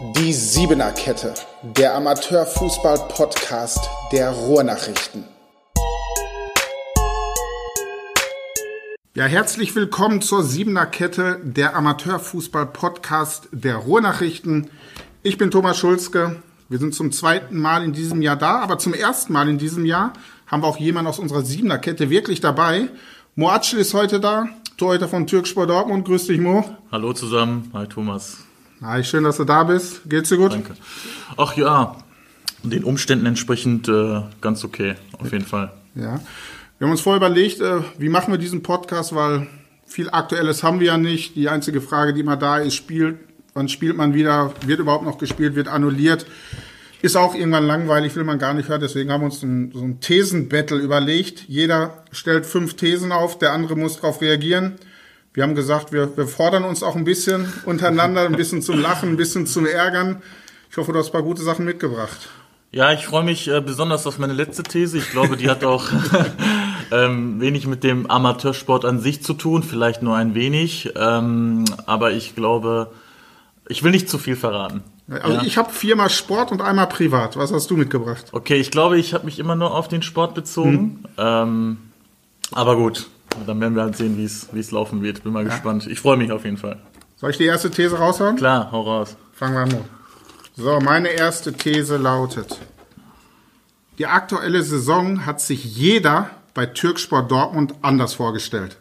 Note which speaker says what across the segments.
Speaker 1: Die Siebener Kette, der Amateurfußball-Podcast der Ruhrnachrichten. Ja, herzlich willkommen zur Siebener Kette, der Amateurfußball-Podcast der Ruhrnachrichten. Ich bin Thomas Schulzke. Wir sind zum zweiten Mal in diesem Jahr da, aber zum ersten Mal in diesem Jahr haben wir auch jemanden aus unserer Siebener Kette wirklich dabei. Moatschel ist heute da, Torhüter von Türkspor Dortmund. Grüß dich, Mo.
Speaker 2: Hallo zusammen. Hi, Thomas.
Speaker 1: Hi, schön, dass du da bist. Geht's dir gut?
Speaker 2: Danke. Ach ja, den Umständen entsprechend äh, ganz okay, auf jeden Fall.
Speaker 1: Ja. Wir haben uns vorher überlegt, äh, wie machen wir diesen Podcast, weil viel Aktuelles haben wir ja nicht. Die einzige Frage, die immer da ist, spielt, wann spielt man wieder, wird überhaupt noch gespielt, wird annulliert. Ist auch irgendwann langweilig, will man gar nicht hören. Deswegen haben wir uns ein, so ein Thesenbattle überlegt. Jeder stellt fünf Thesen auf, der andere muss darauf reagieren. Wir haben gesagt, wir, wir fordern uns auch ein bisschen untereinander, ein bisschen zum Lachen, ein bisschen zum Ärgern. Ich hoffe, du hast ein paar gute Sachen mitgebracht.
Speaker 2: Ja, ich freue mich äh, besonders auf meine letzte These. Ich glaube, die hat auch ähm, wenig mit dem Amateursport an sich zu tun, vielleicht nur ein wenig. Ähm, aber ich glaube, ich will nicht zu viel verraten.
Speaker 1: Also ja. ich habe viermal Sport und einmal privat. Was hast du mitgebracht?
Speaker 2: Okay, ich glaube, ich habe mich immer nur auf den Sport bezogen. Hm. Ähm, aber gut, dann werden wir halt sehen, wie es laufen wird. Bin mal ja. gespannt. Ich freue mich auf jeden Fall.
Speaker 1: Soll ich die erste These raushauen?
Speaker 2: Klar, hau raus.
Speaker 1: Fangen wir an. So, meine erste These lautet: Die aktuelle Saison hat sich jeder bei Türksport Dortmund anders vorgestellt.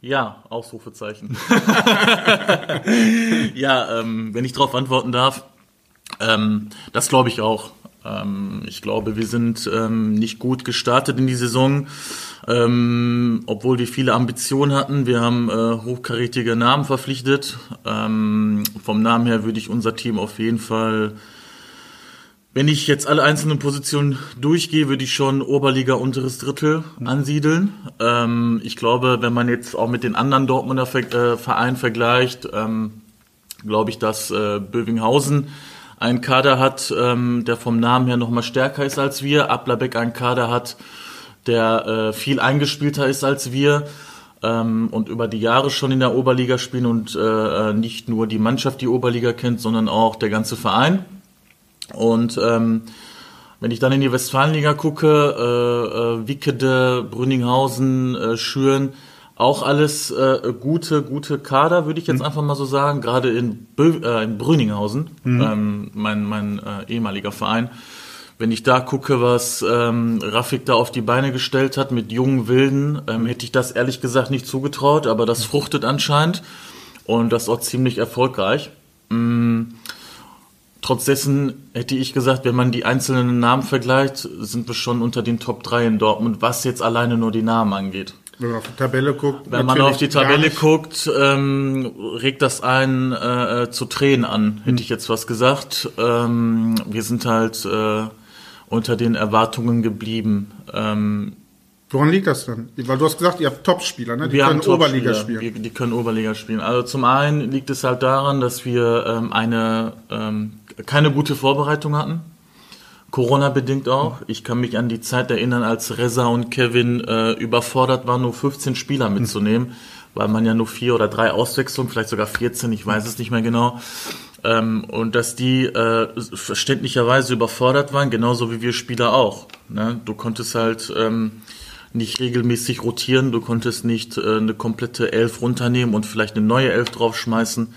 Speaker 2: Ja, Ausrufezeichen. ja, ähm, wenn ich darauf antworten darf, ähm, das glaube ich auch. Ähm, ich glaube, wir sind ähm, nicht gut gestartet in die Saison, ähm, obwohl wir viele Ambitionen hatten. Wir haben äh, hochkarätige Namen verpflichtet. Vom Namen her würde ich unser Team auf jeden Fall, wenn ich jetzt alle einzelnen Positionen durchgehe, würde ich schon Oberliga unteres Drittel ansiedeln. Ähm, ich glaube, wenn man jetzt auch mit den anderen Dortmunder äh, Vereinen vergleicht, glaube ich, dass äh, Bövinghausen einen Kader hat, ähm, der vom Namen her nochmal stärker ist als wir. Ablabeck einen Kader hat, der äh, viel eingespielter ist als wir ähm, und über die Jahre schon in der Oberliga spielen und äh, nicht nur die Mannschaft die Oberliga kennt, sondern auch der ganze Verein. Und ähm, wenn ich dann in die Westfalenliga gucke, äh, äh, Wickede, Brünninghausen, äh, Schüren, auch alles äh, gute, gute Kader, würde ich jetzt mhm. einfach mal so sagen. Gerade in, Bö äh, in Brüninghausen, mhm. ähm, mein, mein äh, ehemaliger Verein. Wenn ich da gucke, was ähm, Rafik da auf die Beine gestellt hat mit jungen Wilden, ähm, hätte ich das ehrlich gesagt nicht zugetraut, aber das fruchtet anscheinend und das auch ziemlich erfolgreich. Mhm. Trotz dessen hätte ich gesagt, wenn man die einzelnen Namen vergleicht, sind wir schon unter den Top 3 in Dortmund, was jetzt alleine nur die Namen angeht.
Speaker 1: Wenn man auf die Tabelle guckt.
Speaker 2: Wenn man auf die Tabelle guckt, ähm, regt das einen äh, zu Tränen an, hätte hm. ich jetzt was gesagt. Ähm, wir sind halt äh, unter den Erwartungen geblieben. Ähm,
Speaker 1: Woran liegt das denn? Weil du hast gesagt, ihr habt Topspieler, ne?
Speaker 2: Die wir können Oberliga spielen. Die, die können Oberliga spielen. Also zum einen liegt es halt daran, dass wir ähm, eine ähm, keine gute Vorbereitung hatten. Corona-bedingt auch. Ich kann mich an die Zeit erinnern, als Reza und Kevin äh, überfordert waren, nur 15 Spieler mitzunehmen, weil man ja nur vier oder drei Auswechslungen, vielleicht sogar 14, ich weiß es nicht mehr genau. Ähm, und dass die äh, verständlicherweise überfordert waren, genauso wie wir Spieler auch. Ne? Du konntest halt ähm, nicht regelmäßig rotieren, du konntest nicht äh, eine komplette Elf runternehmen und vielleicht eine neue Elf draufschmeißen.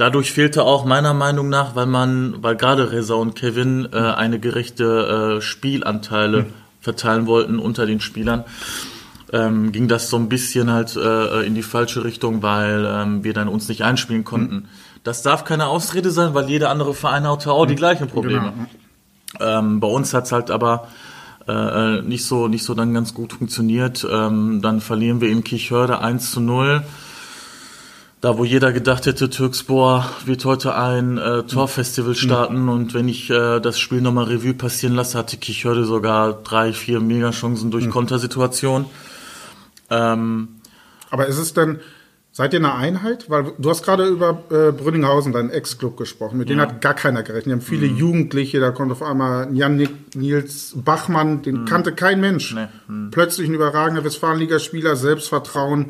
Speaker 2: Dadurch fehlte auch meiner Meinung nach, weil man, weil gerade Reza und Kevin äh, eine gerechte äh, Spielanteile mhm. verteilen wollten unter den Spielern, ähm, ging das so ein bisschen halt äh, in die falsche Richtung, weil ähm, wir dann uns nicht einspielen konnten. Mhm. Das darf keine Ausrede sein, weil jeder andere Verein hat auch die gleichen Probleme. Genau. Ähm, bei uns hat's halt aber äh, nicht so nicht so dann ganz gut funktioniert. Ähm, dann verlieren wir in Kichhörde 1 zu 0 da wo jeder gedacht hätte, Türkspor wird heute ein äh, Torfestival starten mhm. und wenn ich äh, das Spiel nochmal Revue passieren lasse, hatte Kichörde sogar drei, vier Megachancen durch mhm. Kontersituation.
Speaker 1: Ähm, Aber ist es denn, Seid ihr eine Einheit? Weil du hast gerade über äh, Brünninghausen, deinen Ex-Club, gesprochen. Mit denen hat gar keiner gerechnet. Die haben viele
Speaker 2: Mhm.
Speaker 1: Jugendliche, da kommt auf einmal Jan Nick, Nils Bachmann, den kannte kein Mensch.
Speaker 2: Mhm. Nee. Mhm.
Speaker 1: Plötzlich ein überragender Westfalenligaspieler, Selbstvertrauen.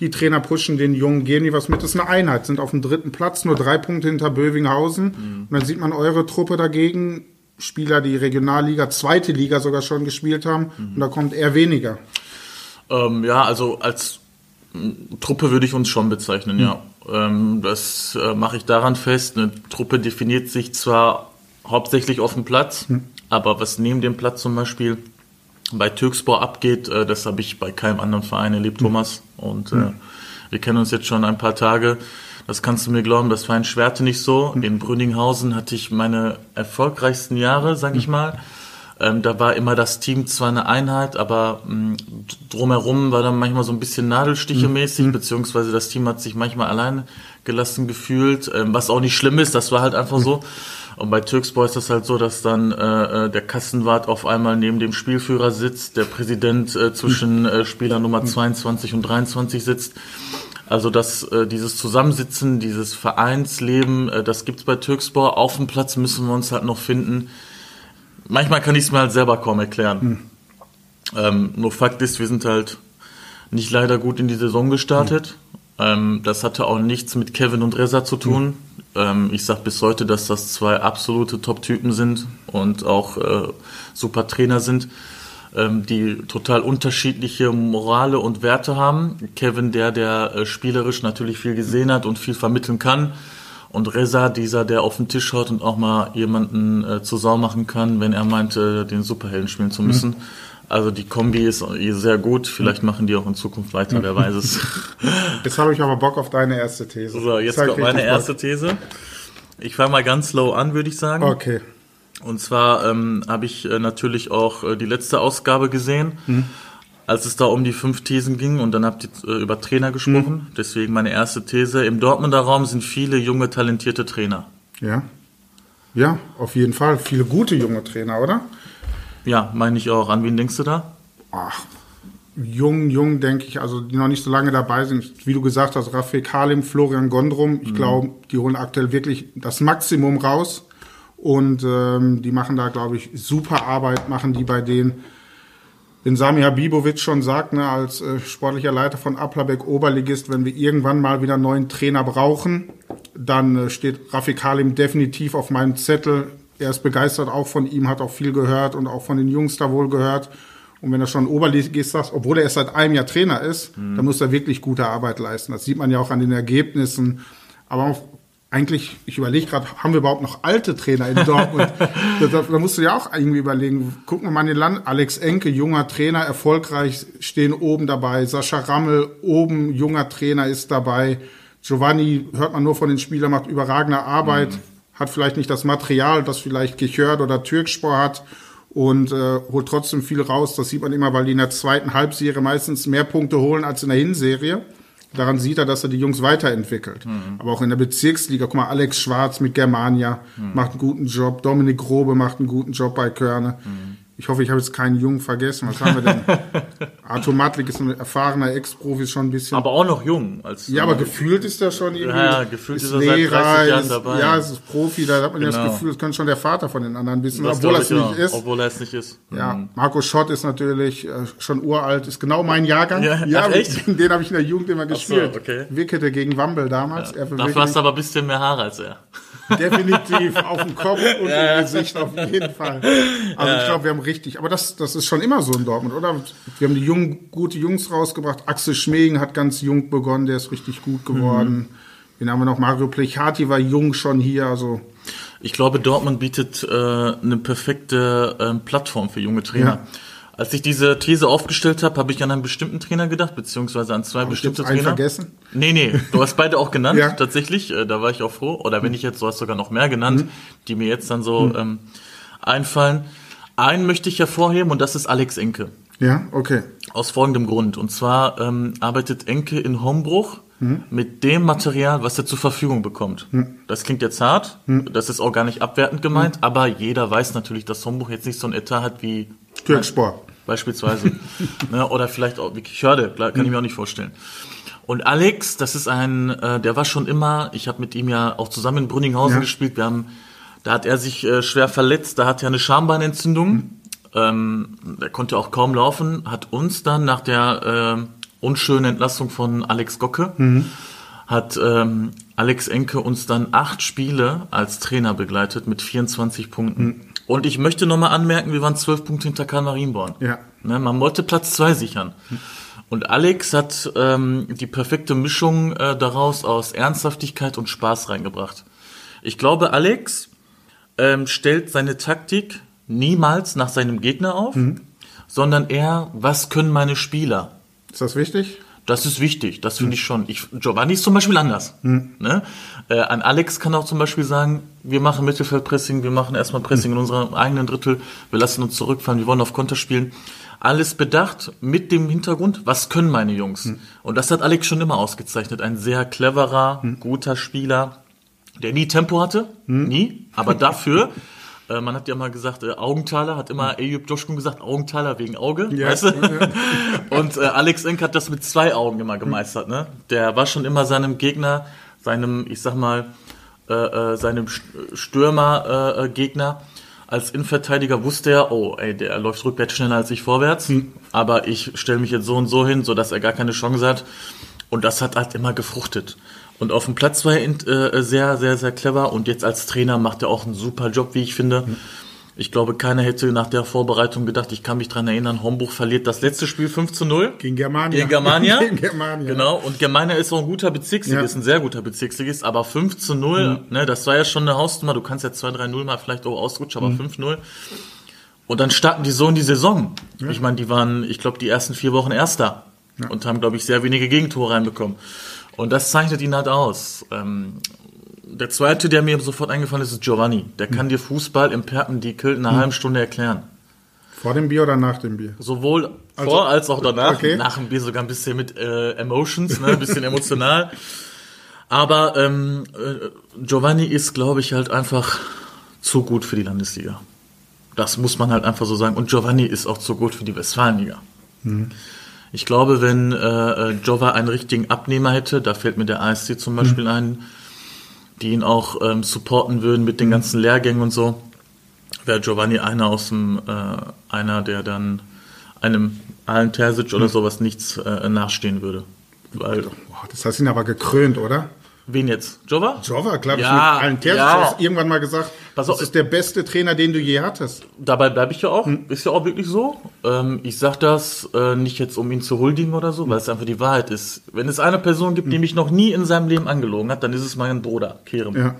Speaker 1: Die Trainer pushen den Jungen, geben die was mit. Das ist eine Einheit, sind auf dem dritten Platz, nur drei Punkte hinter Bövinghausen.
Speaker 2: Mhm.
Speaker 1: Und dann sieht man eure Truppe dagegen. Spieler, die Regionalliga, zweite Liga sogar schon gespielt haben.
Speaker 2: Mhm.
Speaker 1: Und da kommt eher weniger.
Speaker 2: Ähm, ja, also als Truppe würde ich uns schon bezeichnen, ja. Ähm, das äh, mache ich daran fest. Eine Truppe definiert sich zwar hauptsächlich auf dem Platz, aber was neben dem Platz zum Beispiel bei Türkspor abgeht, äh, das habe ich bei keinem anderen Verein erlebt, Thomas. Und äh, wir kennen uns jetzt schon ein paar Tage. Das kannst du mir glauben, das war in Schwerte nicht so. In Brünninghausen hatte ich meine erfolgreichsten Jahre, sag ich mal. Ähm, da war immer das Team zwar eine Einheit, aber mh, drumherum war dann manchmal so ein bisschen Nadelstiche-mäßig, beziehungsweise das Team hat sich manchmal allein gelassen gefühlt, ähm, was auch nicht schlimm ist, das war halt einfach so. Und bei Türkspor ist das halt so, dass dann äh, äh, der Kassenwart auf einmal neben dem Spielführer sitzt, der Präsident äh, zwischen äh, Spieler Nummer 22 und 23 sitzt. Also das, äh, dieses Zusammensitzen, dieses Vereinsleben, äh, das gibt's bei Türkspor. Auf dem Platz müssen wir uns halt noch finden. Manchmal kann ich es mir halt selber kaum erklären. Ähm, nur Fakt ist, wir sind halt nicht leider gut in die Saison gestartet. Ähm, das hatte auch nichts mit Kevin und Reza zu tun. Ähm, ich sag bis heute, dass das zwei absolute Top-Typen sind und auch äh, super Trainer sind, ähm, die total unterschiedliche Morale und Werte haben. Kevin, der, der äh, spielerisch natürlich viel gesehen hat und viel vermitteln kann. Und Reza, dieser, der auf den Tisch schaut und auch mal jemanden äh, zur Sau machen kann, wenn er meint, äh, den Superhelden spielen zu müssen. Also die Kombi ist sehr gut. Vielleicht machen die auch in Zukunft weiter, wer weiß es.
Speaker 1: Jetzt habe ich aber Bock auf deine erste These.
Speaker 2: So, jetzt kommt meine erste These. Ich fange mal ganz low an, würde ich sagen.
Speaker 1: Okay.
Speaker 2: Und zwar ähm, habe ich äh, natürlich auch äh, die letzte Ausgabe gesehen,
Speaker 1: Mhm.
Speaker 2: Als es da um die fünf Thesen ging und dann habt ihr äh, über Trainer gesprochen.
Speaker 1: Mhm.
Speaker 2: Deswegen meine erste These. Im Dortmunder Raum sind viele junge, talentierte Trainer.
Speaker 1: Ja. Ja, auf jeden Fall. Viele gute junge Trainer, oder?
Speaker 2: Ja, meine ich auch. An wen denkst du da?
Speaker 1: Ach, jung, jung, denke ich, also die noch nicht so lange dabei sind. Wie du gesagt hast, Rafik Halim, Florian Gondrum, ich glaube, die holen aktuell wirklich das Maximum raus. Und ähm, die machen da, glaube ich, super Arbeit, machen die bei denen. Wenn Sami Habibovic schon sagt, ne, als äh, sportlicher Leiter von Aplabeck Oberligist, wenn wir irgendwann mal wieder einen neuen Trainer brauchen, dann äh, steht Rafik Halim definitiv auf meinem Zettel. Er ist begeistert auch von ihm, hat auch viel gehört und auch von den Jungs da wohl gehört. Und wenn er schon Oberligist sagt, obwohl er erst seit einem Jahr Trainer ist, dann muss er wirklich gute Arbeit leisten. Das sieht man ja auch an den Ergebnissen. Aber eigentlich, ich überlege gerade, haben wir überhaupt noch alte Trainer in Dortmund? da, da, musst du ja auch irgendwie überlegen. Gucken wir mal in den Land. Alex Enke, junger Trainer, erfolgreich, stehen oben dabei. Sascha Rammel, oben, junger Trainer, ist dabei. Giovanni, hört man nur von den Spielern, macht überragende Arbeit, hat vielleicht nicht das Material, das vielleicht Gechört oder Türkspor hat und äh, holt trotzdem viel raus. Das sieht man immer, weil die in der zweiten Halbserie meistens mehr Punkte holen als in der Hinserie. Daran sieht er, dass er die Jungs weiterentwickelt. Aber auch in der Bezirksliga, guck mal, Alex Schwarz mit Germania macht einen guten Job, Dominik Grobe macht einen guten Job bei Körne. Ich hoffe, ich habe jetzt keinen Jungen vergessen. Was haben wir denn? Arthur Matlik ist ein erfahrener Ex-Profi, ist schon ein bisschen.
Speaker 2: Aber auch noch jung. Als,
Speaker 1: ja, aber gefühlt ist er schon irgendwie.
Speaker 2: Ja, ja, gefühlt ist er seit 30 Jahren
Speaker 1: ist,
Speaker 2: dabei.
Speaker 1: Ja, es ist Profi, da hat man ja das
Speaker 2: Genau.
Speaker 1: Gefühl, das könnte schon der Vater von den anderen wissen,
Speaker 2: das
Speaker 1: obwohl er es
Speaker 2: ich
Speaker 1: nicht ist.
Speaker 2: Obwohl er es nicht ist.
Speaker 1: Ja, Marco Schott ist natürlich äh, schon uralt, ist genau mein Jahrgang.
Speaker 2: Ja, ach,
Speaker 1: mit-
Speaker 2: echt?
Speaker 1: den habe ich in der Jugend immer
Speaker 2: so,
Speaker 1: gespielt.
Speaker 2: okay.
Speaker 1: Wickete gegen Wambel damals. Er
Speaker 2: Dafür hast du aber ein bisschen mehr Haare als er.
Speaker 1: Definitiv auf dem Kopf und im Gesicht auf jeden Fall. Also ich glaube, wir haben richtig, aber das, das ist schon immer so in Dortmund, oder? Wir haben die jungen, gute Jungs rausgebracht. Axel Schmegen hat ganz jung begonnen, der ist richtig gut geworden.
Speaker 2: Mhm.
Speaker 1: Wen haben wir noch? Mario Plechati war jung schon hier, also
Speaker 2: Ich glaube, Dortmund bietet äh, eine perfekte ähm, Plattform für junge Trainer.
Speaker 1: Ja.
Speaker 2: Als ich diese These aufgestellt habe, habe ich an einen bestimmten Trainer gedacht, beziehungsweise an zwei
Speaker 1: ich
Speaker 2: bestimmte
Speaker 1: einen
Speaker 2: Trainer.
Speaker 1: vergessen?
Speaker 2: Nee, nee, du hast beide auch genannt,
Speaker 1: Ja.
Speaker 2: tatsächlich. Äh, da war ich auch froh. Oder wenn ich jetzt, du hast sogar noch mehr genannt,
Speaker 1: Mhm.
Speaker 2: die mir jetzt dann so ähm, einfallen. Einen möchte ich hervorheben und das ist Alex Enke.
Speaker 1: Ja, okay.
Speaker 2: Aus folgendem Grund. Und zwar ähm, arbeitet Enke in Hombruch mit dem Material, was er zur Verfügung bekommt. Das klingt jetzt hart, das ist auch gar nicht abwertend gemeint, aber jeder weiß natürlich, dass Hombruch jetzt nicht so ein Etat hat wie
Speaker 1: Türkspor.
Speaker 2: Beispielsweise. ne, oder vielleicht auch wie Kirchhörde, klar, kann ich mir auch nicht vorstellen. Und Alex, das ist ein, äh, der war schon immer, ich habe mit ihm ja auch zusammen in Brünninghausen
Speaker 1: Ja.
Speaker 2: gespielt, wir haben, da hat er sich äh, schwer verletzt, da hat er eine Schambeinentzündung,
Speaker 1: Mhm.
Speaker 2: ähm, der konnte auch kaum laufen, hat uns dann nach der äh, unschönen Entlassung von Alex Gocke,
Speaker 1: Mhm.
Speaker 2: hat ähm, Alex Enke uns dann acht Spiele als Trainer begleitet mit 24 Punkten.
Speaker 1: Mhm.
Speaker 2: Und ich möchte nochmal anmerken, wir waren zwölf Punkte hinter Karl Marienborn.
Speaker 1: Ja.
Speaker 2: Ne, man wollte Platz zwei sichern. Und Alex hat ähm, die perfekte Mischung äh, daraus aus Ernsthaftigkeit und Spaß reingebracht. Ich glaube, Alex ähm, stellt seine Taktik niemals nach seinem Gegner auf, sondern eher, was können meine Spieler?
Speaker 1: Ist das wichtig?
Speaker 2: Das ist wichtig, das finde ich schon. Ich, Giovanni ist zum Beispiel anders. Ne? Äh, an Alex kann auch zum Beispiel sagen, wir machen Mittelfeldpressing, wir machen erstmal Pressing in unserem eigenen Drittel, wir lassen uns zurückfallen, wir wollen auf Konter spielen. Alles bedacht mit dem Hintergrund, was können meine Jungs? Und das hat Alex schon immer ausgezeichnet. Ein sehr cleverer, guter Spieler, der nie Tempo hatte, nie, aber dafür, äh, man hat ja mal gesagt, äh, Augenthaler, hat immer Eyüp Joschkun gesagt, Augenthaler wegen Auge,
Speaker 1: Ja.
Speaker 2: weißt du? Und äh, Alex Enk hat das mit zwei Augen immer gemeistert, ne? Der war schon immer seinem Gegner, seinem, ich sag mal, äh, äh, seinem Stürmer-Gegner, äh, Gegner, als Innenverteidiger wusste er, oh, ey, der läuft rückwärts schneller als ich vorwärts, aber ich stelle mich jetzt so und so hin, sodass er gar keine Chance hat. Und das hat halt immer gefruchtet. Und auf dem Platz war er äh, sehr, sehr, sehr clever. Und jetzt als Trainer macht er auch einen super Job, wie ich finde. Ich glaube, keiner hätte nach der Vorbereitung gedacht, ich kann mich dran erinnern, Homburg verliert das letzte Spiel 5 zu 0.
Speaker 1: Gegen Germania.
Speaker 2: Gegen Germania.
Speaker 1: Gegen Germania.
Speaker 2: Genau. Und Germania ist auch ein guter Bezirksligist,
Speaker 1: Ja.
Speaker 2: ein sehr guter Bezirksligist. Aber 5 zu 0, ne, das war ja schon eine Hausnummer. Du kannst ja 2-3-0 mal vielleicht auch ausrutschen, aber 5-0. Und dann starten die so in die Saison. Ich meine, die waren, ich glaube, die ersten vier Wochen Erster und haben, glaube ich, sehr wenige Gegentore reinbekommen. Und das zeichnet ihn halt aus. Ähm, der zweite, der mir sofort eingefallen ist, ist Giovanni. Der kann dir Fußball im Perpendikel in einer halben Stunde erklären.
Speaker 1: Vor dem Bier oder nach dem Bier?
Speaker 2: Sowohl vor als auch danach.
Speaker 1: okay.
Speaker 2: Nach dem Bier sogar ein bisschen mit äh, Emotions, ne? ein bisschen emotional. Aber ähm, äh, Giovanni ist, glaube ich, halt einfach zu gut für die Landesliga. Das muss man halt einfach so sagen. Und Giovanni ist auch zu gut für die Westfalenliga. Ich glaube, wenn äh, äh, Jova einen richtigen Abnehmer hätte, da fällt mir der ASC zum Beispiel ein, die ihn auch ähm, supporten würden mit den ganzen Lehrgängen und so, wäre Giovanni einer aus dem, äh, einer, der dann einem Alan Terzic oder sowas nichts äh, nachstehen würde. Weil,
Speaker 1: Boah, das hast ihn aber gekrönt, oder?
Speaker 2: Wen jetzt? Jova?
Speaker 1: Jova, glaube ich,
Speaker 2: Ja,
Speaker 1: mit allen Terzic
Speaker 2: ja.
Speaker 1: hast irgendwann mal gesagt,
Speaker 2: Pass
Speaker 1: das
Speaker 2: auf.
Speaker 1: ist der beste Trainer, den du je hattest.
Speaker 2: Dabei bleibe ich ja auch. Ist ja auch wirklich so. Ähm, ich sage das äh, nicht jetzt, um ihn zu huldigen oder so, weil es einfach die Wahrheit ist. Wenn es eine Person gibt, die mich noch nie in seinem Leben angelogen hat, dann ist es mein Bruder, Kerem.
Speaker 1: Ja.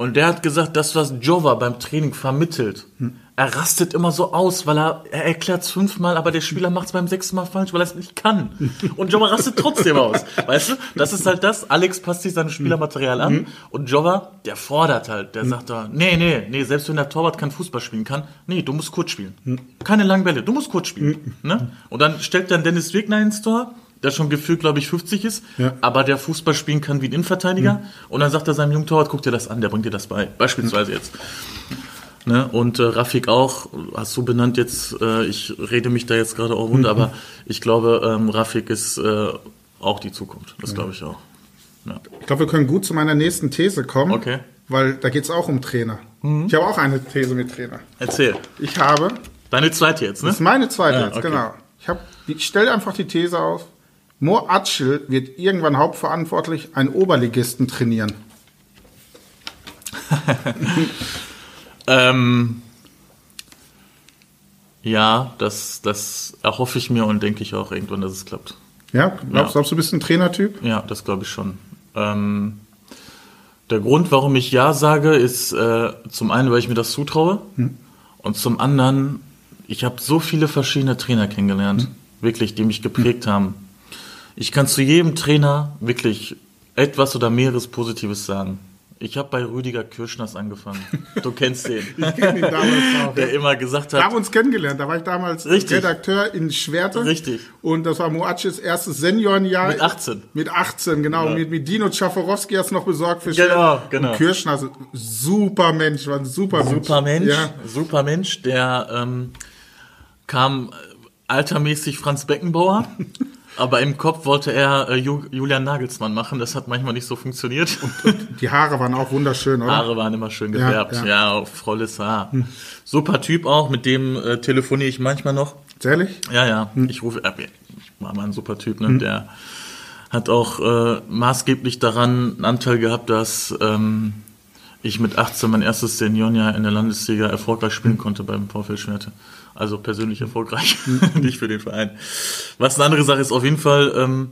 Speaker 2: Und der hat gesagt, das, was Jova beim Training vermittelt, er rastet immer so aus, weil er, er erklärt es fünfmal, aber der Spieler macht es beim sechsten Mal falsch, weil er es nicht kann. Und Jova rastet trotzdem aus. Weißt du? Das ist halt das. Alex passt sich sein Spielermaterial an. Und Jova, der fordert halt. Der sagt da, nee, nee, nee, selbst wenn der Torwart kein Fußball spielen kann, nee, du musst kurz spielen. Keine langen Bälle, du musst kurz spielen. Ne? Und dann stellt dann Dennis Wegner ins Tor, der schon gefühlt, glaube ich, 50 ist,
Speaker 1: Ja.
Speaker 2: aber der Fußball spielen kann wie ein Innenverteidiger. Und dann sagt er seinem jungen Torwart, guck dir das an, der bringt dir das bei. Beispielsweise jetzt. Ne? Und äh, Rafik auch, hast du benannt jetzt, äh, ich rede mich da jetzt gerade auch rund, aber ich glaube, ähm, Rafik ist äh, auch die Zukunft. Das glaube ich auch. Ja.
Speaker 1: Ich glaube, wir können gut zu meiner nächsten These kommen.
Speaker 2: Okay.
Speaker 1: Weil da geht es auch um Trainer. Ich habe auch eine These mit Trainer.
Speaker 2: Erzähl.
Speaker 1: Ich habe,
Speaker 2: Deine zweite jetzt, ne?
Speaker 1: das ist meine zweite
Speaker 2: Ja,
Speaker 1: jetzt,
Speaker 2: okay.
Speaker 1: genau. Ich, hab- ich stelle einfach die These auf, Mo Atschel wird irgendwann hauptverantwortlich einen Oberligisten trainieren.
Speaker 2: Ähm, ja, das, das erhoffe ich mir und denke ich auch irgendwann, dass es klappt.
Speaker 1: Ja, glaubst,
Speaker 2: Ja.
Speaker 1: du, bist ein Trainertyp?
Speaker 2: Ja, das glaube ich schon. Ähm, der Grund, warum ich Ja sage, ist äh, zum einen, weil ich mir das zutraue und zum anderen, ich habe so viele verschiedene Trainer kennengelernt, wirklich, die mich geprägt haben. Ich kann zu jedem Trainer wirklich etwas oder mehreres Positives sagen. Ich habe bei Rüdiger Kirschners angefangen. Du kennst den.
Speaker 1: Ich kenne ihn damals auch.
Speaker 2: Der immer gesagt
Speaker 1: Wir
Speaker 2: hat,
Speaker 1: haben uns kennengelernt. Da war ich damals
Speaker 2: Richtig.
Speaker 1: Redakteur in Schwerte.
Speaker 2: Richtig.
Speaker 1: Und das war Moatschis erstes Seniorenjahr.
Speaker 2: Mit 18.
Speaker 1: Mit 18, genau.
Speaker 2: Ja.
Speaker 1: Mit, mit Dino Czaforowski hast du noch besorgt für
Speaker 2: Genau,
Speaker 1: Schwerte.
Speaker 2: genau.
Speaker 1: Und Kirschner, super Mensch, war ein super Mensch.
Speaker 2: Super Mensch,
Speaker 1: Ja.
Speaker 2: super Mensch, der ähm, kam äh, altermäßig Franz Beckenbauer. Aber im Kopf wollte er äh, Ju Julian Nagelsmann machen. Das hat manchmal nicht so funktioniert.
Speaker 1: Die Haare waren auch wunderschön, oder?
Speaker 2: Haare waren immer schön gefärbt.
Speaker 1: Ja,
Speaker 2: Ja,
Speaker 1: ja.
Speaker 2: volles Haar. Super Typ auch. Mit dem äh, telefoniere ich manchmal noch.
Speaker 1: Ehrlich?
Speaker 2: Ja, ja. Ich rufe, äh, ich war mal ein super Typ, ne? Der hat auch äh, maßgeblich daran einen Anteil gehabt, dass ähm, ich mit 18 mein erstes Seniorenjahr in der Landesliga erfolgreich spielen konnte beim VfL Schwerte. Also persönlich erfolgreich, nicht für den Verein. Was eine andere Sache ist, auf jeden Fall, ähm,